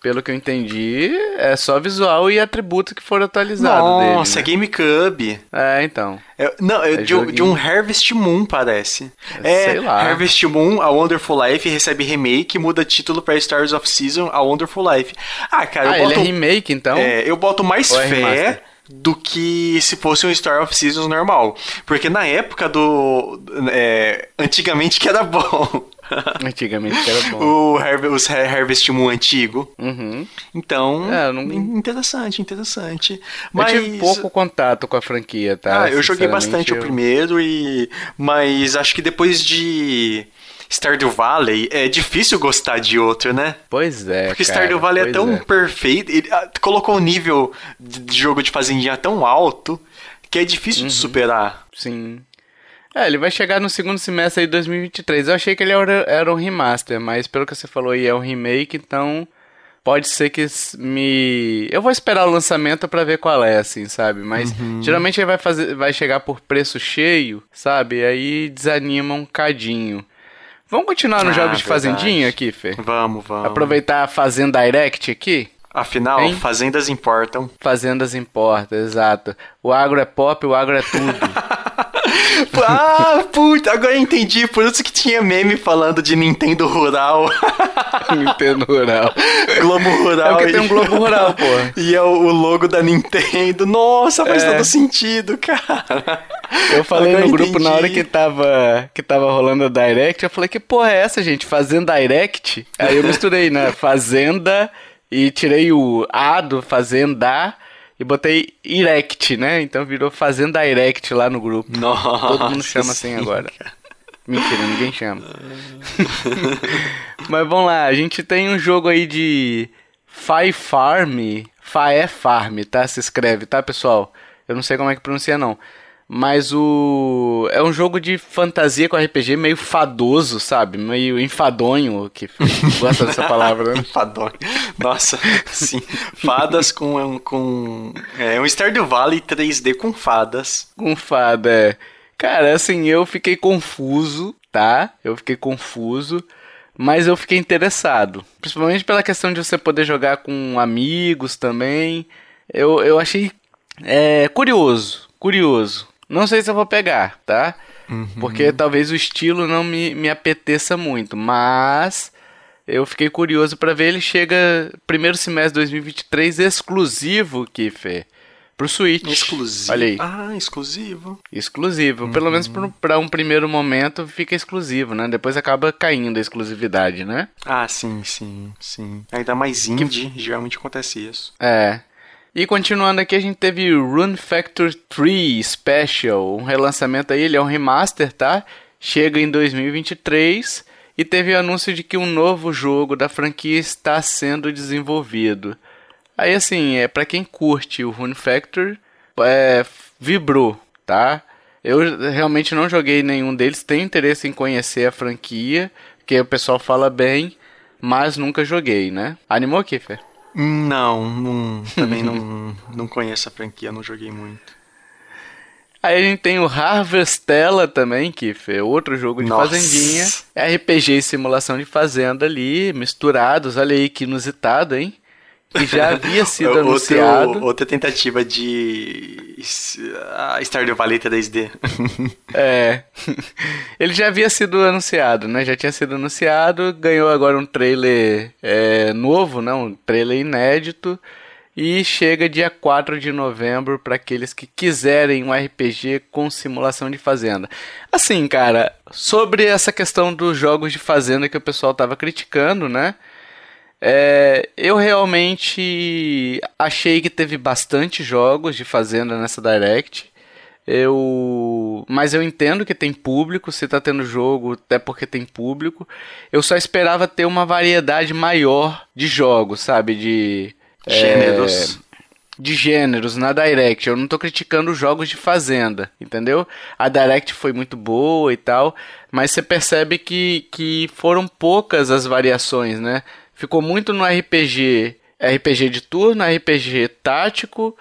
Pelo que eu entendi, é só visual e atributos que foram atualizados Nossa, dele. Nossa, né? é GameCube. É, então. É, não, é, é de, de, um Harvest Moon, parece. É, Sei lá. Harvest Moon, A Wonderful Life, recebe remake, muda título para Stars of Season, A Wonderful Life. Ah, cara, ah, eu boto, ele é remake, então? É, eu boto mais Ou é fé... É do que se fosse um Star of Seasons normal. Porque na época do. É, antigamente que era bom. Antigamente era bom. o os Harvest Moon antigo. Uhum. Então, é, não... interessante, interessante. Mas... Eu tive pouco contato com a franquia, tá? Ah, eu joguei bastante eu... o primeiro, e mas acho que depois de Stardew Valley, é difícil gostar de outro, né? Pois é. Porque cara, Stardew Valley é tão é. perfeito, ele ah, colocou o um nível de jogo de fazendinha tão alto que é difícil uhum. de superar. Sim. É, ele vai chegar no segundo semestre aí de 2023. Eu achei que ele era, era um remaster, mas pelo que você falou aí é um remake, então pode ser que me. Eu vou esperar o lançamento para ver qual é, assim, sabe? Mas uhum. geralmente ele vai, fazer, vai chegar por preço cheio, sabe? Aí desanima um cadinho. Vamos continuar nos ah, jogos de fazendinha aqui, Fê? Vamos, vamos. Aproveitar a Fazenda Direct aqui? Afinal, hein? fazendas importam. Fazendas importam, exato. O agro é pop, o agro é tudo. ah, puta, agora eu entendi. Por isso que tinha meme falando de Nintendo Rural. Nintendo Rural. Globo Rural. É porque tem um Globo Rural, pô. E é o, logo da Nintendo. Nossa, faz é. todo sentido, cara. Eu falei agora no grupo entendi. na hora que tava, que tava rolando a Direct, eu falei, que porra é essa, gente? Fazendo Direct? Aí eu misturei, né? Fazenda e tirei o A do Fazenda e botei Erect, né? Então virou Fazenda Erect lá no grupo. Nossa, Todo mundo chama assim sim, agora. Cara. Mentira, ninguém chama. Mas vamos lá, a gente tem um jogo aí de Fire Farm. Fire Farm, tá? Se escreve, tá, pessoal? Eu não sei como é que pronuncia, não. Mas o. É um jogo de fantasia com RPG meio fadoso, sabe? Meio enfadonho, que gosta dessa palavra, né? enfadonho. Nossa, sim. Fadas com. com é um Stardew Valley 3D com fadas. Com fada, é. Cara, assim, eu fiquei confuso, tá? Eu fiquei confuso. Mas eu fiquei interessado. Principalmente pela questão de você poder jogar com amigos também. Eu, eu achei é, curioso. Curioso. Não sei se eu vou pegar, tá? Uhum. Porque talvez o estilo não me, me apeteça muito, mas eu fiquei curioso para ver. Ele chega primeiro semestre de 2023 exclusivo, Kiffer, pro Switch. Exclusivo. Olha aí. Ah, exclusivo. Exclusivo. Uhum. Pelo menos para um primeiro momento fica exclusivo, né? Depois acaba caindo a exclusividade, né? Ah, sim, sim, sim. Ainda mais indie, que... geralmente acontece isso. É. E continuando aqui, a gente teve Rune Factor 3 Special, um relançamento aí, ele é um remaster, tá? Chega em 2023 e teve o anúncio de que um novo jogo da franquia está sendo desenvolvido. Aí assim, é para quem curte o Rune Factor, é, vibrou, tá? Eu realmente não joguei nenhum deles, tenho interesse em conhecer a franquia, que o pessoal fala bem, mas nunca joguei, né? Animou, Kiffer? Não, não também não, não conheço a franquia, não joguei muito. Aí a gente tem o Harvestella também, que é outro jogo de Nossa. fazendinha. RPG e simulação de fazenda ali, misturados. Olha aí que inusitado, hein? Que já havia sido Outro, anunciado. Outra tentativa de Stardew Valley 3D. é. Ele já havia sido anunciado, né? Já tinha sido anunciado, ganhou agora um trailer é, novo, né? Um trailer inédito. E chega dia 4 de novembro para aqueles que quiserem um RPG com simulação de fazenda. Assim, cara, sobre essa questão dos jogos de fazenda que o pessoal tava criticando, né? É, eu realmente achei que teve bastante jogos de Fazenda nessa Direct. Eu, mas eu entendo que tem público, se tá tendo jogo, até porque tem público. Eu só esperava ter uma variedade maior de jogos, sabe, de gêneros. É, de gêneros na Direct. Eu não tô criticando os jogos de Fazenda, entendeu? A Direct foi muito boa e tal, mas você percebe que, que foram poucas as variações, né? Ficou muito no RPG, RPG de turno, RPG tático,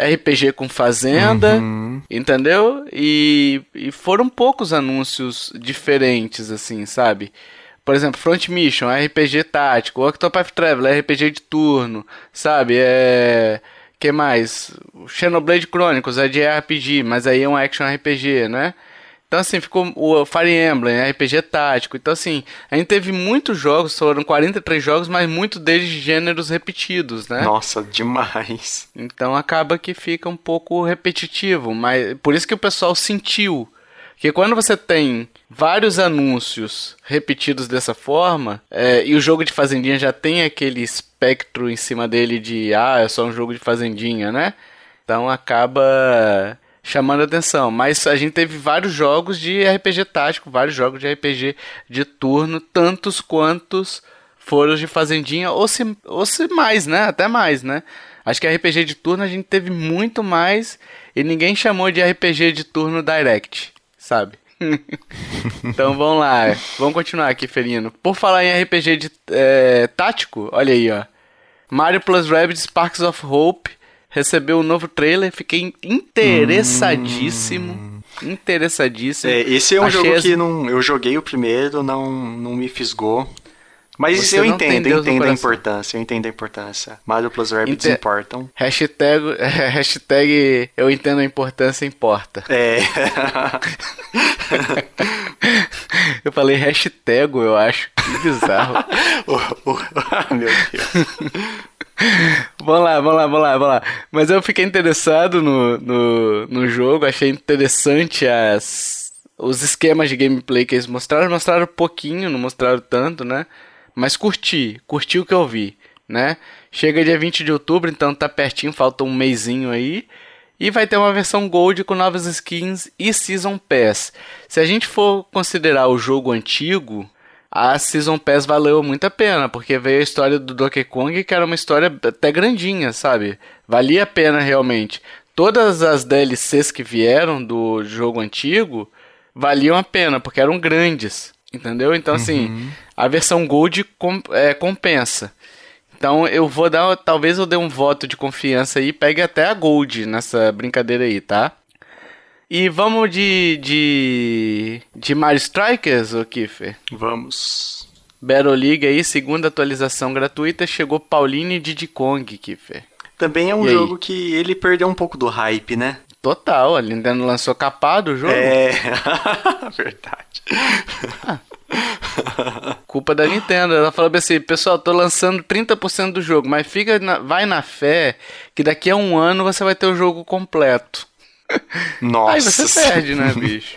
RPG com fazenda, uhum. entendeu? E, e foram poucos anúncios diferentes, assim, sabe? Por exemplo, Front Mission, RPG tático, Octopath Traveler, RPG de turno, sabe? É que mais? Xenoblade Chronicles é de RPG, mas aí é um action RPG, né? Então, assim, ficou o Fire Emblem, RPG tático. Então, assim, a gente teve muitos jogos, foram 43 jogos, mas muitos deles de gêneros repetidos, né? Nossa, demais. Então acaba que fica um pouco repetitivo, mas por isso que o pessoal sentiu. Que quando você tem vários anúncios repetidos dessa forma, é, e o jogo de Fazendinha já tem aquele espectro em cima dele de, ah, é só um jogo de Fazendinha, né? Então acaba chamando atenção. Mas a gente teve vários jogos de RPG tático, vários jogos de RPG de turno, tantos quantos foram de Fazendinha, ou se, ou se mais, né? Até mais, né? Acho que RPG de turno a gente teve muito mais e ninguém chamou de RPG de turno Direct, sabe? então vamos lá, vamos continuar aqui, Ferino. Por falar em RPG de é, tático, olha aí, ó. Mario Plus Rabbids Sparks of Hope recebeu um novo trailer, fiquei interessadíssimo. Hum. Interessadíssimo. É, esse é um Achei jogo as... que não, eu joguei o primeiro, não, não me fisgou. Mas Você eu entendo, eu entendo a importância, eu entendo a importância. Mario plus Rabbids Inter... importam. Hashtag, hashtag eu entendo a importância importa. É. eu falei hashtag, eu acho. Que bizarro. oh, oh, oh, meu Deus. Vamos lá, vamos lá, vamos lá, vamos lá. Mas eu fiquei interessado no, no, no jogo, achei interessante as, os esquemas de gameplay que eles mostraram. Mostraram pouquinho, não mostraram tanto, né? Mas curti, curti o que eu vi, né? Chega dia 20 de outubro, então tá pertinho, falta um mêsinho aí. E vai ter uma versão Gold com novas skins e Season Pass. Se a gente for considerar o jogo antigo, a Season Pass valeu muito a pena, porque veio a história do Donkey Kong, que era uma história até grandinha, sabe? Valia a pena realmente. Todas as DLCs que vieram do jogo antigo valiam a pena, porque eram grandes, entendeu? Então, assim, uhum. a versão Gold com, é, compensa. Então eu vou dar, talvez eu dê um voto de confiança aí, pegue até a Gold nessa brincadeira aí, tá? E vamos de. de. de Mario Strikers, ô Kiffer? Vamos. Battle League aí, segunda atualização gratuita, chegou Pauline e Diddy Kong, Kiffer. Também é um e jogo aí? que ele perdeu um pouco do hype, né? Total, a Nintendo lançou capado o jogo. É, verdade. Ah. Culpa da Nintendo. Ela falou assim: pessoal, tô lançando 30% do jogo, mas fica na, vai na fé que daqui a um ano você vai ter o jogo completo. Nossa. Aí você perde, né, bicho?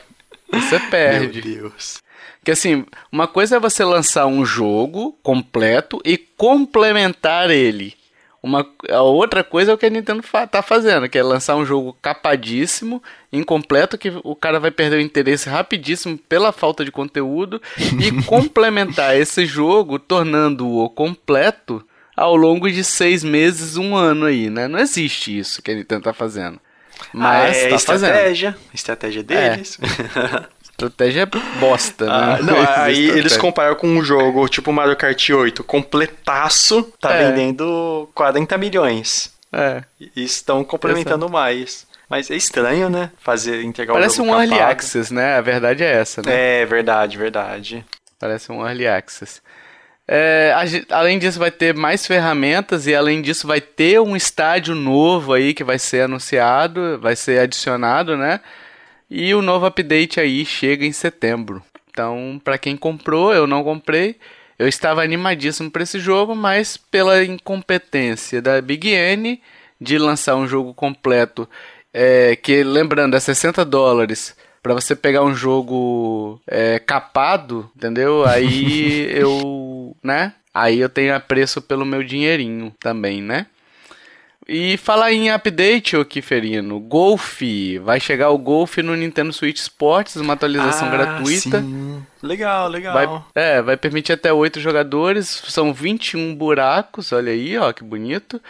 Você perde. Meu Deus. Que assim, uma coisa é você lançar um jogo completo e complementar ele. Uma, a outra coisa é o que a Nintendo fa tá fazendo, que é lançar um jogo capadíssimo, incompleto, que o cara vai perder o interesse rapidíssimo pela falta de conteúdo, e complementar esse jogo, tornando-o completo ao longo de seis meses, um ano aí, né? Não existe isso que a Nintendo tá fazendo. Mas ah, é tá estratégia. Fazendo. Estratégia deles. É. estratégia bosta, né? Ah, não, aí eles comparam com um jogo tipo Mario Kart 8, completaço, tá é. vendendo 40 milhões. É. E estão complementando Exato. mais. Mas é estranho, né? Fazer entregar Parece um um capado. early access, né? A verdade é essa, né? É, verdade, verdade. Parece um early access. É, além disso, vai ter mais ferramentas e além disso, vai ter um estádio novo aí que vai ser anunciado, vai ser adicionado, né? E o novo update aí chega em setembro. Então, para quem comprou, eu não comprei. Eu estava animadíssimo para esse jogo, mas pela incompetência da Big N de lançar um jogo completo, é, que lembrando é 60 dólares para você pegar um jogo é, capado, entendeu? Aí eu, né? Aí eu tenho apreço pelo meu dinheirinho também, né? E falar em update, ô Kiferino, Golf, vai chegar o Golf no Nintendo Switch Sports, uma atualização ah, gratuita. Sim. Legal, legal. Vai, é, vai permitir até 8 jogadores, são 21 buracos, olha aí, ó, que bonito.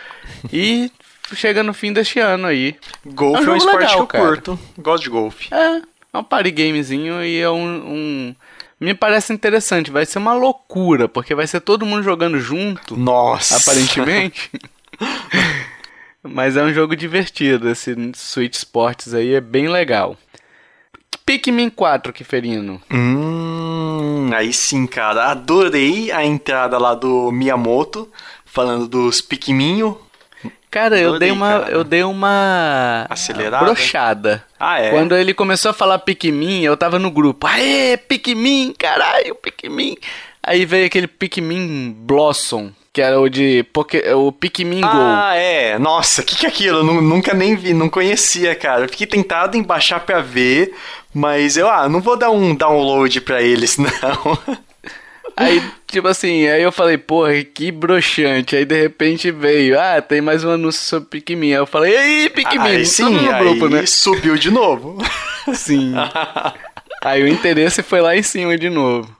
E chega no fim deste ano aí. Golf é um, é um esporte legal, que eu cara. curto, gosto de golfe. É, é um party gamezinho e é um, um, Me parece interessante. Vai ser uma loucura, porque vai ser todo mundo jogando junto. Nossa! Aparentemente. Mas é um jogo divertido, esse Switch Sports aí é bem legal. Pikmin 4, Kiferino. Hum, aí sim, cara. Adorei a entrada lá do Miyamoto, falando dos Pikmin. Cara, eu dei uma, cara. eu dei uma acelerada, brochada. Ah, é. Quando ele começou a falar Pikmin, eu tava no grupo. Aê, Pikmin, caralho, Pikmin. Aí veio aquele Pikmin Blossom, que era o de Poké, o Pikmin Go. Ah, é. Nossa, o que, que é aquilo? Eu nunca nem vi, não conhecia, cara. Eu fiquei tentado em baixar pra ver, mas eu, ah, não vou dar um download pra eles, não. Aí, tipo assim, aí eu falei, porra, que broxante. Aí de repente veio, ah, tem mais um anúncio sobre Pikmin. Aí eu falei, ei, Pikmin, aí, sim, no grupo, né? subiu de novo. Sim. aí o interesse foi lá em cima de novo.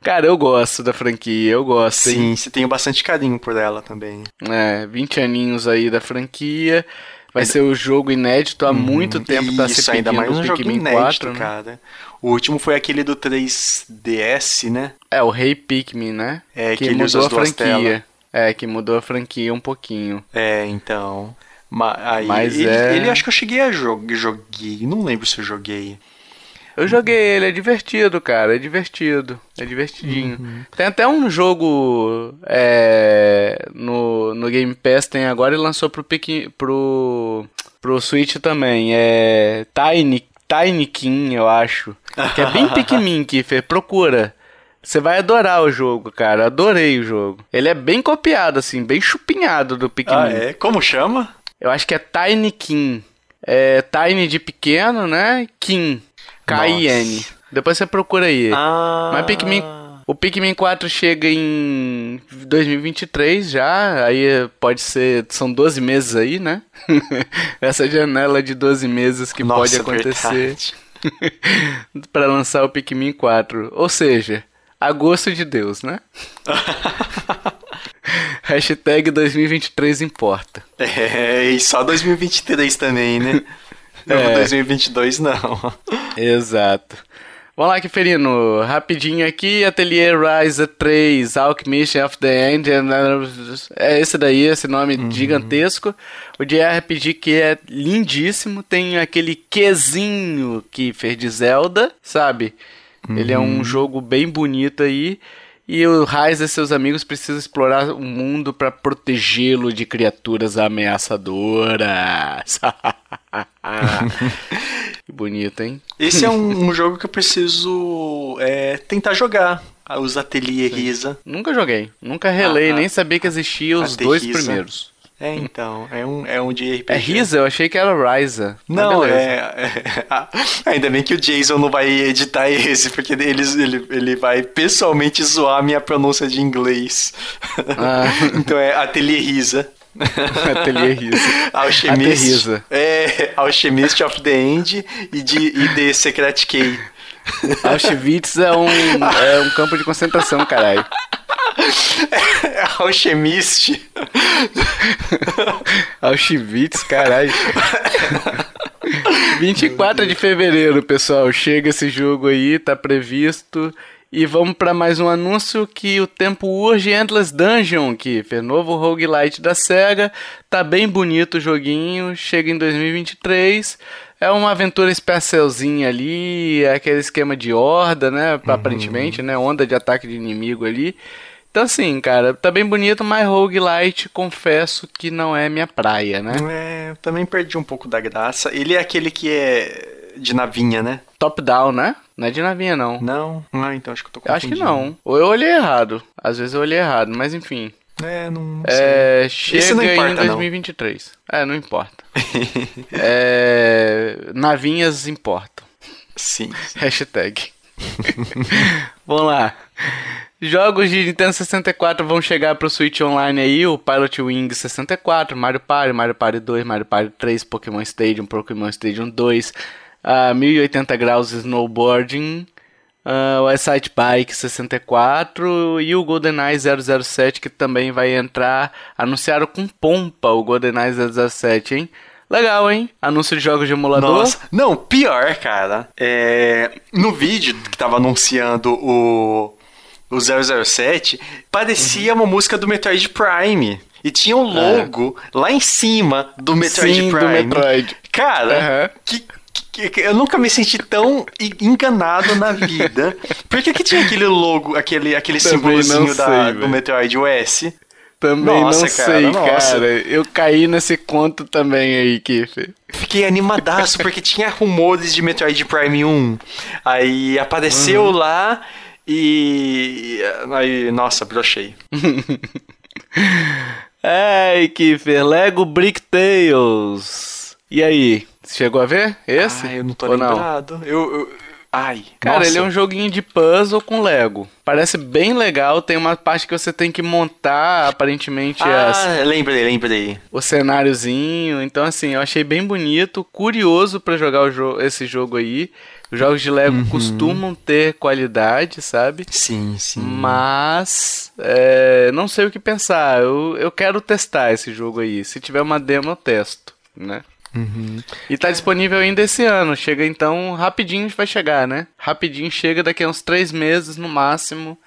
Cara, eu gosto da franquia, eu gosto. Sim, hein? você tem bastante carinho por ela também. É, 20 aninhos aí da franquia. Vai ser o jogo inédito há hum, muito tempo tá se pedindo ainda mais um Pikmin jogo inédito, 4, né? cara. O último foi aquele do 3DS, né? É, o Rei Pikmin, né? É, que, que mudou a franquia. É, que mudou a franquia um pouquinho. É, então. Mas, aí, Mas ele, é... ele acho que eu cheguei a jogar, joguei, não lembro se eu joguei. Eu joguei ele, é divertido, cara, é divertido, é divertidinho. Uhum. Tem até um jogo é, no, no Game Pass, tem agora e lançou pro, Pequi, pro, pro Switch também, é Tiny, Tiny King, eu acho, que é bem pequenininho, Kiffer, procura. Você vai adorar o jogo, cara. Adorei o jogo. Ele é bem copiado, assim, bem chupinhado do Pikmin. Ah, é? Como chama? Eu acho que é Tiny King. É Tiny de pequeno, né? King. K-I-N. Depois você procura aí. Ah. Mas Pikmin, o Pikmin 4 chega em 2023 já, aí pode ser, são 12 meses aí, né? Essa janela de 12 meses que Nossa, pode acontecer para lançar o Pikmin 4. Ou seja, agosto de Deus, né? Hashtag 2023 importa. É, e só 2023 também, né? É. 2022 não. Exato. Vamos lá, Kiferino. Rapidinho aqui, Atelier Rise 3, Alchemist of the End. É esse daí, esse nome uhum. gigantesco. O de RPG que é lindíssimo. Tem aquele quezinho que fez de Zelda, sabe? Uhum. Ele é um uhum. jogo bem bonito aí. E o Raiz e seus amigos precisam explorar o mundo para protegê-lo de criaturas ameaçadoras. que bonito, hein? Esse é um, um jogo que eu preciso é, tentar jogar. Os Ateliê Risa. Nunca joguei. Nunca relei, ah, nem sabia que existiam os dois Risa. primeiros. É, então, é um, é um de RPG. É Risa? Eu achei que era Risa. Não, é, é, Ainda bem que o Jason não vai editar esse, porque ele, ele, ele vai pessoalmente zoar a minha pronúncia de inglês. Ah. então é Ateliê Risa. Ateliê Risa. Alchemist. Risa. É, Alchemist of the End e, de, e The Secret Key. Auschwitz é um, é um campo de concentração, caralho. É alchemist. Auschwitz, caralho. 24 de fevereiro, pessoal. Chega esse jogo aí, tá previsto. E vamos para mais um anúncio que o tempo urge Endless Dungeon, que foi novo roguelite da SEGA. Tá bem bonito o joguinho, chega em 2023. É uma aventura especialzinha ali, é aquele esquema de horda, né? Uhum. Aparentemente, né? Onda de ataque de inimigo ali. Então, assim, cara, tá bem bonito, mas roguelite, confesso que não é minha praia, né? É, também perdi um pouco da graça. Ele é aquele que é de navinha, né? Top-down, né? Não é de navinha, não. Não? Ah, então acho que eu tô confundindo. Acho que não. Ou eu olhei errado. Às vezes eu olhei errado, mas enfim. É, não, não é, Chega não importa, em 2023. Não. É, não importa. é, navinhas importam. Sim. sim. Hashtag. Vamos lá. Jogos de Nintendo 64 vão chegar pro Switch Online aí, o Pilot Wing 64, Mario Party, Mario Party 2, Mario Party 3, Pokémon Stadium, Pokémon Stadium 2, uh, 1080 graus snowboarding, uh, o Excite Bike 64 e o GoldenEye 007 que também vai entrar, anunciaram com pompa o GoldenEye 007, hein? Legal, hein? Anúncio de jogos de emulador. Nossa, não, pior, cara. É, no vídeo que tava anunciando o o 007, parecia uhum. uma música do Metroid Prime. e tinha o logo é. lá em cima do Metroid Sim, Prime. Do Metroid. Cara, uhum. que, que, eu nunca me senti tão enganado na vida. Por que, que tinha aquele logo, aquele, aquele símbolozinho da, do Metroid OS? Também nossa, não cara, sei, nossa. cara. Eu caí nesse conto também aí, Kiff. Fiquei animadaço porque tinha rumores de Metroid Prime 1. Aí apareceu uhum. lá e. Aí, nossa, brochei. Ai, Kiffer, Lego Brick Tales. E aí, chegou a ver esse? Ah, eu não tô lembrado. Não? Eu, eu, Ai, Cara, nossa. ele é um joguinho de puzzle com Lego. Parece bem legal. Tem uma parte que você tem que montar, aparentemente, ah, as... lembrei, lembrei. O cenáriozinho. Então, assim, eu achei bem bonito. Curioso para jogar jo esse jogo aí. Os jogos de Lego uhum. costumam ter qualidade, sabe? Sim, sim. Mas é, não sei o que pensar. Eu, eu quero testar esse jogo aí. Se tiver uma demo, eu testo, né? Uhum. E tá disponível ainda esse ano. Chega então rapidinho vai chegar, né? Rapidinho chega daqui a uns três meses no máximo.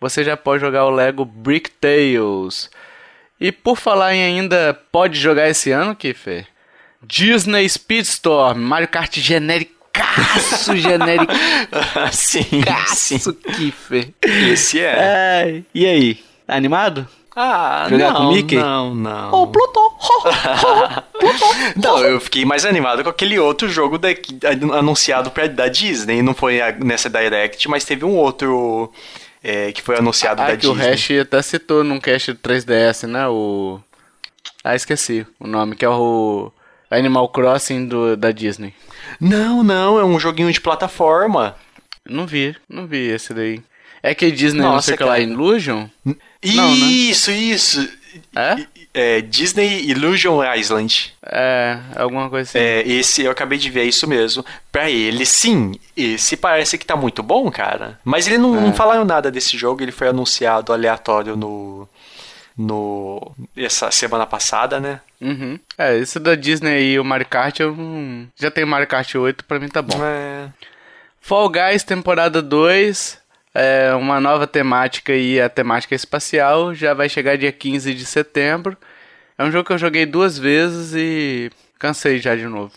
Você já pode jogar o Lego Brick Tales. E por falar em ainda pode jogar esse ano, Kiffer? Disney Speedstorm, Mario Kart genéricaço, genérico. sim, sim. Kiffer. Esse é. é. E aí, animado? Ah, Jogar não, com Mickey? Não, não. Oh, Pluto! não, eu fiquei mais animado com aquele outro jogo da, anunciado pra, da Disney. Não foi nessa Direct, mas teve um outro é, que foi anunciado ah, da que Disney. o Hash até citou num cast do 3DS, né? O. Ah, esqueci o nome, que é o Animal Crossing do, da Disney. Não, não, é um joguinho de plataforma. Não vi, não vi esse daí. É que Disney Nossa, não sei que lá, Illusion? Isso, não, né? isso. É? é? Disney Illusion Island. É, alguma coisa assim. É, esse eu acabei de ver, é isso mesmo. Pra ele, sim, esse parece que tá muito bom, cara. Mas ele não, é. não falaram nada desse jogo, ele foi anunciado aleatório no. No. Essa semana passada, né? Uhum. É, esse da Disney e o Mario Kart, eu não... já tenho Mario Kart 8, pra mim tá bom. É. Fall Guys, temporada 2 é uma nova temática e a temática espacial já vai chegar dia 15 de setembro. É um jogo que eu joguei duas vezes e cansei já de novo.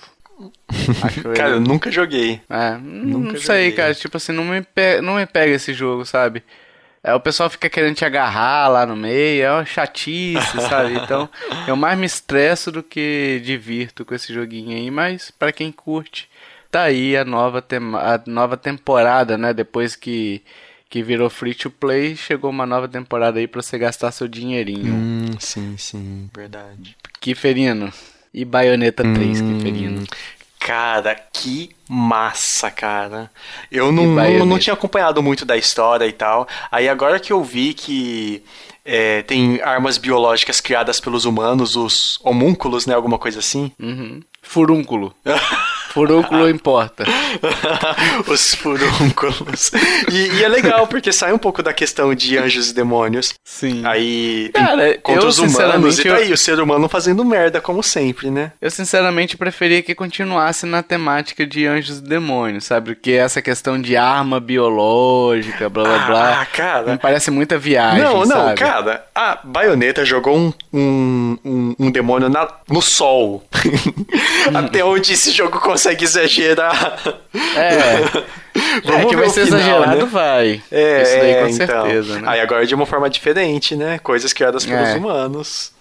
cara, eu nunca joguei. É, nunca não sei, joguei. cara. Tipo assim, não me, pe... não me pega esse jogo, sabe? É, o pessoal fica querendo te agarrar lá no meio, é uma chatice, sabe? Então, eu mais me estresso do que divirto com esse joguinho aí, mas para quem curte, tá aí a nova, tema, a nova temporada, né? Depois que, que virou free to play, chegou uma nova temporada aí pra você gastar seu dinheirinho. Hum, sim, sim, verdade. Kiferino. E Bayonetta 3, hum, Kiferino. Cara, que massa, cara. Eu não, não, não, tinha acompanhado muito da história e tal. Aí agora que eu vi que é, tem armas biológicas criadas pelos humanos, os homúnculos, né? Alguma coisa assim. Uhum. Furúnculo. Furúnculo importa. Os furúnculos. E, e, é legal, porque sai um pouco da questão de anjos e demônios. Sim. Aí tem Cara, contra eu, os humanos e tá aí, o ser humano fazendo merda, como sempre, né? Eu sinceramente preferia que continuasse na temática de anjos e demônios, sabe? Porque essa questão de arma biológica, blá blá ah, blá. Ah, cara. Me parece muita viagem. Não, não, sabe? cara. A baioneta jogou um, um, um, um demônio na, no sol. Até onde esse jogo consegue exagerar. É. Vamos é, que vai ser final, exagerado, né? vai. É, Isso daí com então. certeza, né? Aí agora de uma forma diferente, né? Coisas criadas pelos é. humanos.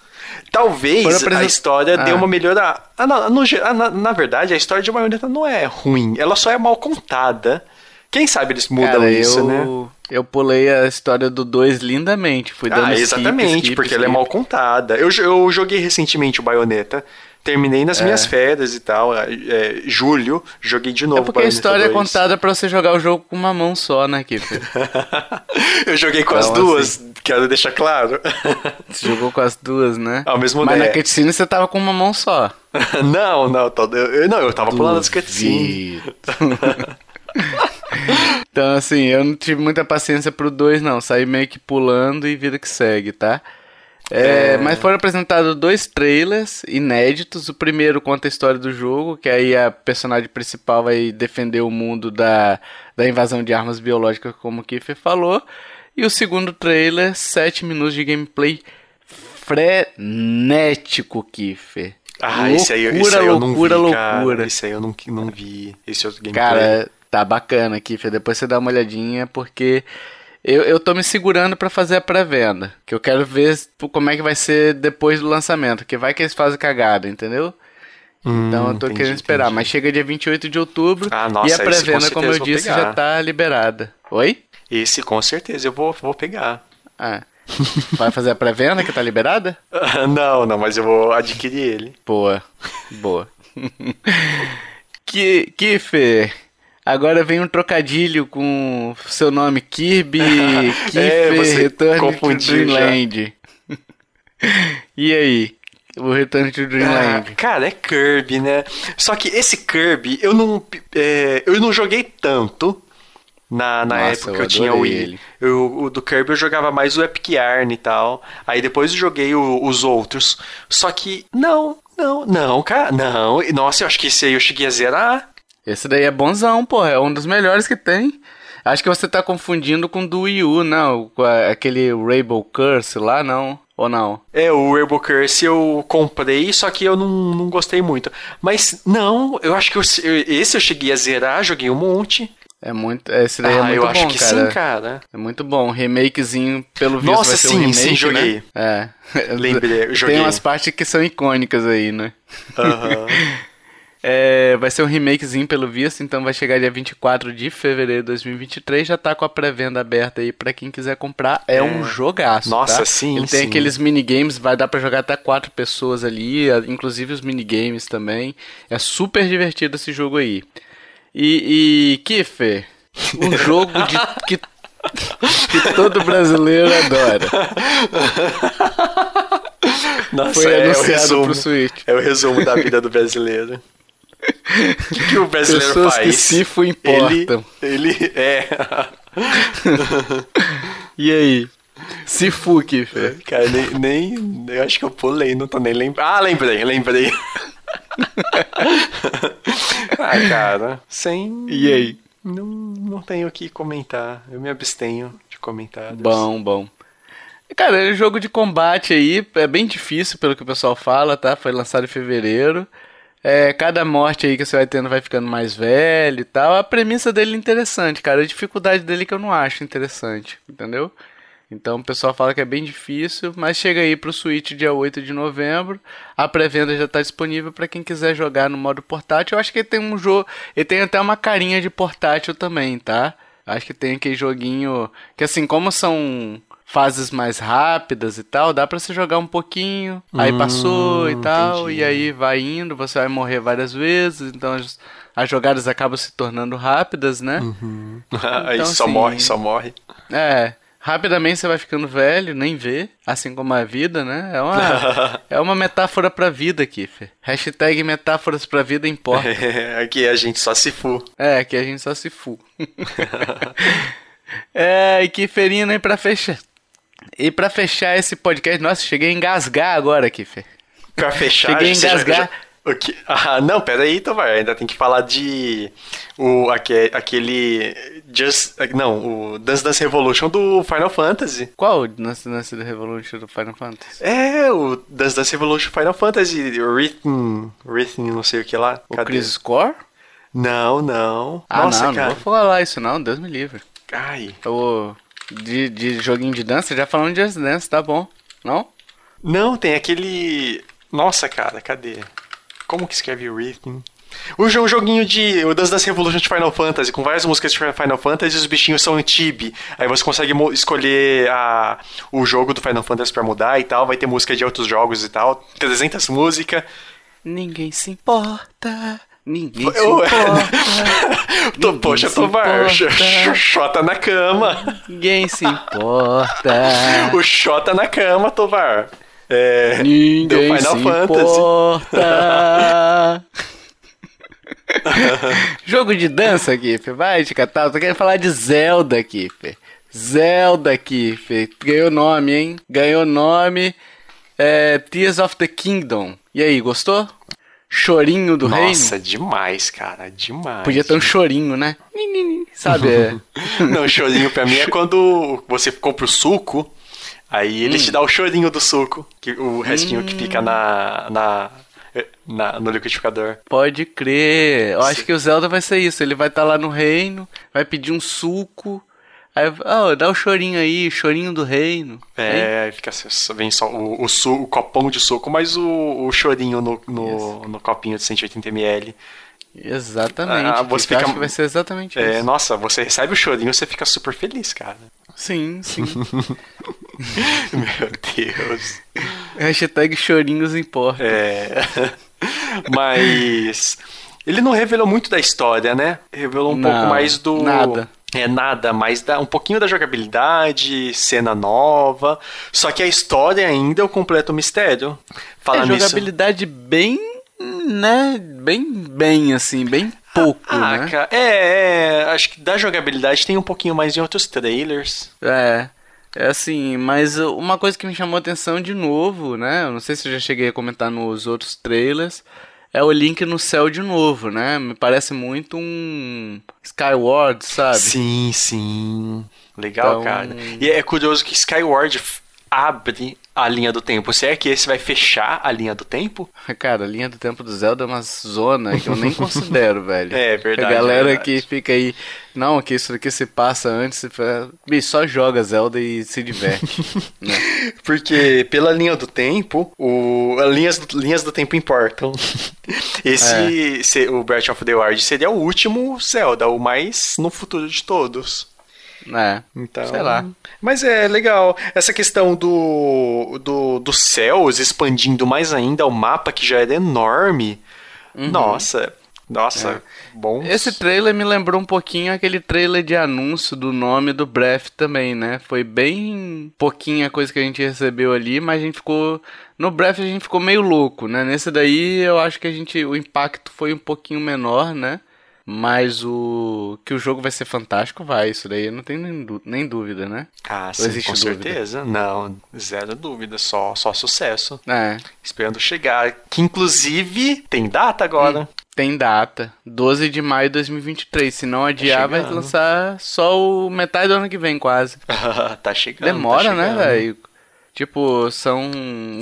Talvez a história ah. dê uma melhora. Ah, no, no, ah, na, na, verdade, a história de Bayonetta não é ruim, ela só é mal contada. Quem sabe eles mudam Cara, isso, eu... né? Eu pulei a história do 2 lindamente. Fui dando ah, exatamente, skip, porque skip. ela é mal contada. Eu, eu joguei recentemente o Bayonetta. Terminei nas é. minhas férias e tal. É, é, julho, joguei de novo. É porque a história 2. é contada para você jogar o jogo com uma mão só, né, Kiffer? eu joguei com então, as duas, assim, quero deixar claro. você jogou com as duas, né? Ao mesmo Mas na cutscene você tava com uma mão só. não, não, eu, não, eu tava pulando as cutscenes. então, assim, eu não tive muita paciência pro 2, não. Saí meio que pulando e vida que segue, tá? É, é... Mas foram apresentados dois trailers inéditos. O primeiro conta a história do jogo, que aí a personagem principal vai defender o mundo da, da invasão de armas biológicas, como o Kiefer falou. E o segundo trailer, 7 minutos de gameplay frenético, Kiffer. Ah, esse aí, esse aí eu loucura, não vi, loucura. Cara. Esse aí eu não, não vi, esse outro gameplay. Cara, tá bacana, Kiffer. Depois você dá uma olhadinha, porque eu, eu tô me segurando para fazer a pré-venda. Que eu quero ver como é que vai ser depois do lançamento. Que vai que eles fazem cagada, entendeu? Hum, então eu tô entendi, querendo esperar. Entendi. Mas chega dia 28 de outubro. Ah, nossa, e a pré-venda, como eu disse, pegar. já tá liberada. Oi? Esse com certeza eu vou, vou pegar. Ah. Vai fazer a pré-venda que tá liberada? não, não, mas eu vou adquirir ele. Boa. Boa. que, Kiffer, agora vem um trocadilho com seu nome Kirby, Kiffer, é, Return to Dreamland. e aí? O Return to Dreamland. Ah, cara, é Kirby, né? Só que esse Kirby, eu não, é, eu não joguei tanto na, na Nossa, época eu que eu tinha o Wii. Eu, o do Kirby eu jogava mais o Epic Yarn e tal. Aí depois eu joguei o, os outros. Só que, não, não, não, cara, não. Nossa, eu acho que esse aí eu cheguei a zerar. Esse daí é bonzão, pô. É um dos melhores que tem. Acho que você tá confundindo com o do Wii U, não. Com aquele Rainbow Curse lá, não. Ou não? É, o Rainbow Curse eu comprei, só que eu não, não gostei muito. Mas não, eu acho que eu, esse eu cheguei a zerar, joguei um monte. É muito. Esse daí é ah, é muito eu bom, acho que cara. sim, cara. É muito bom. Remakezinho, pelo visto, Nossa, vai ser sim, um remake, sim, joguei. Né? É. Lembrei, joguei. Tem umas partes que são icônicas aí, né? Aham. É, vai ser um remakezinho pelo visto, então vai chegar dia 24 de fevereiro de 2023. Já tá com a pré-venda aberta aí para quem quiser comprar. É, é, um jogaço. Nossa, tá? sim. Ele tem aqueles minigames, vai dar para jogar até quatro pessoas ali, inclusive os minigames também. É super divertido esse jogo aí. E, e Kiffer, um jogo de, que, que todo brasileiro adora. Nossa, Foi é anunciado o resumo, pro Switch. É o resumo da vida do brasileiro. O que, que, o brasileiro Pessoas faz? que Sifo importam. Ele, ele é. e aí? Sifu, Kiffer. Cara, nem, nem. Eu acho que eu pulei, não tô nem lembrando. Ah, lembrei, lembrei. ah, cara, sem. E aí? Não, não tenho o que comentar. Eu me abstenho de comentários. Bom, bom. Cara, é jogo de combate aí, é bem difícil pelo que o pessoal fala, tá? Foi lançado em fevereiro. É, cada morte aí que você vai tendo vai ficando mais velho e tal. A premissa dele é interessante, cara. A dificuldade dele que eu não acho interessante, entendeu? Então o pessoal fala que é bem difícil, mas chega aí pro Switch dia 8 de novembro. A pré-venda já está disponível para quem quiser jogar no modo portátil. Eu acho que ele tem um jogo, ele tem até uma carinha de portátil também, tá? Acho que tem aquele joguinho que assim, como são fases mais rápidas e tal, dá para você jogar um pouquinho, aí hum, passou e tal, entendi. e aí vai indo, você vai morrer várias vezes, então as, as jogadas acabam se tornando rápidas, né? Uhum. Então, aí só assim, morre, só morre. É, Rapidamente você vai ficando velho, nem vê, assim como a vida, né? É uma, é uma metáfora pra vida aqui, Fê. Hashtag metáforas pra vida importa. É, aqui a gente só se fu. É, aqui a gente só se fu. é, e que ferinha aí pra fechar. E pra fechar esse podcast, nossa, cheguei a engasgar agora aqui, Fê. Pra fechar, cheguei a engasgar. Já, já o que? Ah, não, peraí, Tovar, ainda tem que falar de o, aquele, aquele Just, não, o Dance Dance Revolution do Final Fantasy. Qual o Dance Dance Revolution do Final Fantasy? É, o Dance Dance Revolution Final Fantasy, o Rhythm, Rhythm não sei o que lá. O Cadê? Chris Score? Não, não. Ah, Nossa, não, cara. não vou falar isso não, Deus me livre. Ai. O de, de joguinho de dança, já falando de Just Dance, tá bom, não? Não, tem aquele... Nossa, cara, cadê? Como que escreve Rhythm? O joguinho de. O Dance Dance Revolution de Final Fantasy, com várias músicas de Final Fantasy, os bichinhos são em Tibi. Aí você consegue escolher a, o jogo do Final Fantasy pra mudar e tal. Vai ter música de outros jogos e tal. 300 músicas. Ninguém se importa. Ninguém se importa. Tô, poxa, Tovar, Xota na cama. Ninguém se importa. o Xota na cama, Tovar. É, Ninguém Final se Fantasy. Importa. Jogo de dança, Kiffer. Vai te catar. Eu tô querendo falar de Zelda, Kiffer. Zelda, Kiffer. Ganhou nome, hein? Ganhou nome. É, Tears of the Kingdom. E aí, gostou? Chorinho do Nossa, reino? Nossa, demais, cara. Demais. Podia ter um chorinho, né? Sabe? Não, chorinho pra mim é quando você compra o suco Aí ele hum. te dá o chorinho do suco, que, o restinho hum. que fica na, na na, no liquidificador. Pode crer. Eu Sim. acho que o Zelda vai ser isso. Ele vai estar tá lá no reino, vai pedir um suco. Aí, oh, dá o chorinho aí, chorinho do reino. É, aí fica vem só o, o, su, o copão de suco, mas o, o chorinho no, no, no copinho de 180ml. Exatamente. Ah, você fica... acho que vai ser exatamente é, isso. Nossa, você recebe o chorinho, você fica super feliz, cara. Sim, sim. Meu Deus. Hashtag chorinhos importa. É. Mas. Ele não revelou muito da história, né? Revelou um não, pouco mais do. Nada. É nada, mas dá um pouquinho da jogabilidade, cena nova. Só que a história ainda é o completo mistério. Fala é, jogabilidade nisso... bem, né? Bem, bem assim, bem pouco, ah, né? Cara, é, é, acho que da jogabilidade tem um pouquinho mais em outros trailers. É. É assim, mas uma coisa que me chamou a atenção de novo, né? Eu não sei se eu já cheguei a comentar nos outros trailers, é o Link no céu de novo, né? Me parece muito um Skyward, sabe? Sim, sim. Legal, então... cara. E é curioso que Skyward abre a linha do tempo. Se é que esse vai fechar a linha do tempo? Cara, a linha do tempo do Zelda é uma zona que eu nem considero, velho. É, verdade. A galera verdade. que fica aí, não, que isso aqui se passa antes, bicho, só joga Zelda e se diverte. né? Porque pela linha do tempo, o, as linhas, linhas do tempo importam. Esse, é. o Breath of the Wild seria o último Zelda, o mais no futuro de todos. É, então, sei lá. Mas é legal. Essa questão do, do, dos céus expandindo mais ainda o mapa, que já era enorme. Uhum. Nossa, nossa, é. bom. Esse trailer me lembrou um pouquinho aquele trailer de anúncio do nome do Breath também, né? Foi bem pouquinha a coisa que a gente recebeu ali, mas a gente ficou. No Breath a gente ficou meio louco, né? Nesse daí eu acho que a gente. O impacto foi um pouquinho menor, né? Mas o que o jogo vai ser fantástico, vai. Isso daí não tem nem, nem dúvida, né? Ah, sim, com dúvida? certeza. Não, zero dúvida. Só, só sucesso. É. Esperando chegar. Que inclusive tem data agora. Hum, tem data. 12 de maio de 2023. Se não adiar, tá vai lançar só o metade do ano que vem, quase. tá chegando. Demora, tá né, velho? Tipo, são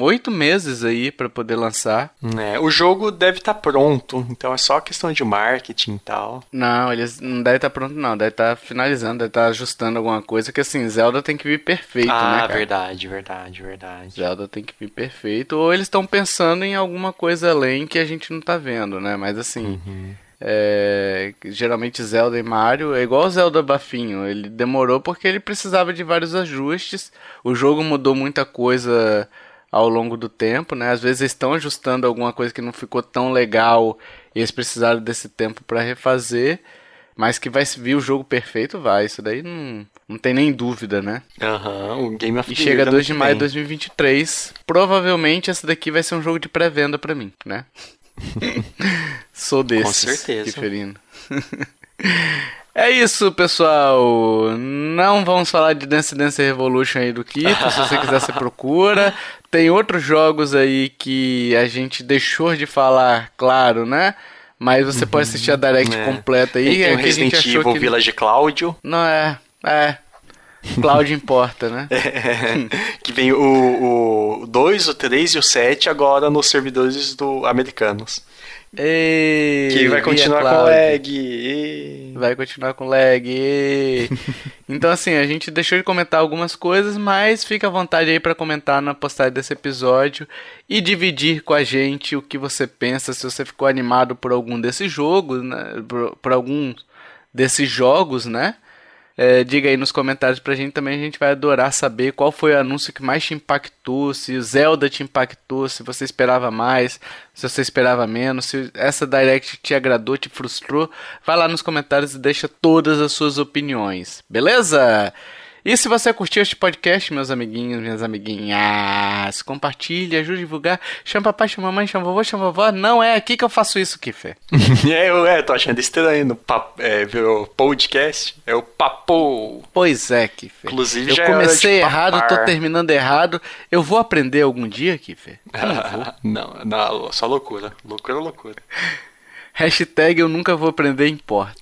oito meses aí para poder lançar. É, o jogo deve estar tá pronto, então é só questão de marketing e tal. Não, eles não deve estar tá pronto não, deve estar tá finalizando, deve estar tá ajustando alguma coisa, que assim, Zelda tem que vir perfeito, ah, né, Ah, verdade, verdade, verdade. Zelda tem que vir perfeito, ou eles estão pensando em alguma coisa além que a gente não tá vendo, né, mas assim... Uhum. É, geralmente Zelda e Mario é igual Zelda Bafinho. Ele demorou porque ele precisava de vários ajustes. O jogo mudou muita coisa ao longo do tempo, né? Às vezes eles estão ajustando alguma coisa que não ficou tão legal e eles precisaram desse tempo para refazer. Mas que vai vir o jogo perfeito, vai. Isso daí não, não tem nem dúvida, né? Aham, uhum, o Game of E chega 2 de maio de 2023. Provavelmente esse daqui vai ser um jogo de pré-venda para mim, né? Sou desses. Com certeza. Kiferino. É isso, pessoal. Não vamos falar de Dance Dance Revolution aí do Kito. Se você quiser, você procura. Tem outros jogos aí que a gente deixou de falar, claro, né? Mas você uhum, pode assistir a Direct é. completa aí. E tem o Resident Evil que... Village Cláudio. Não, é. É. Cláudio importa, né? É, que vem o 2, o 3 e o 7 agora nos servidores do americanos. Ei, que vai continuar com lag. Ei. Vai continuar com lag. então assim, a gente deixou de comentar algumas coisas, mas fica à vontade aí para comentar na postagem desse episódio e dividir com a gente o que você pensa, se você ficou animado por algum desses jogos, né? por, por algum desses jogos, né? É, diga aí nos comentários pra gente também, a gente vai adorar saber qual foi o anúncio que mais te impactou, se o Zelda te impactou, se você esperava mais, se você esperava menos, se essa Direct te agradou, te frustrou. Vai lá nos comentários e deixa todas as suas opiniões, beleza? E se você curtiu este podcast, meus amiguinhos, minhas amiguinhas, compartilhe, ajude a divulgar. Chama papai, chama mamãe, chama vovô, chama vovó. Não é aqui que eu faço isso, Kiffer. é, eu é, tô achando estranho no papo, é, virou podcast. É o papo. Pois é, Kiffer. Inclusive, eu já comecei errado, tô terminando errado. Eu vou aprender algum dia, Kiffer? não, não, só loucura. Loucura, loucura. Hashtag eu nunca vou aprender importa.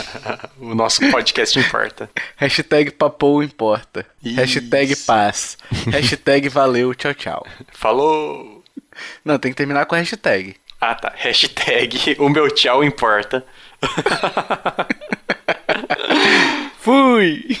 o nosso podcast importa. Hashtag papou importa. Isso. Hashtag paz. Hashtag valeu, tchau, tchau. Falou! Não, tem que terminar com a hashtag. Ah, tá. Hashtag o meu tchau importa. Fui!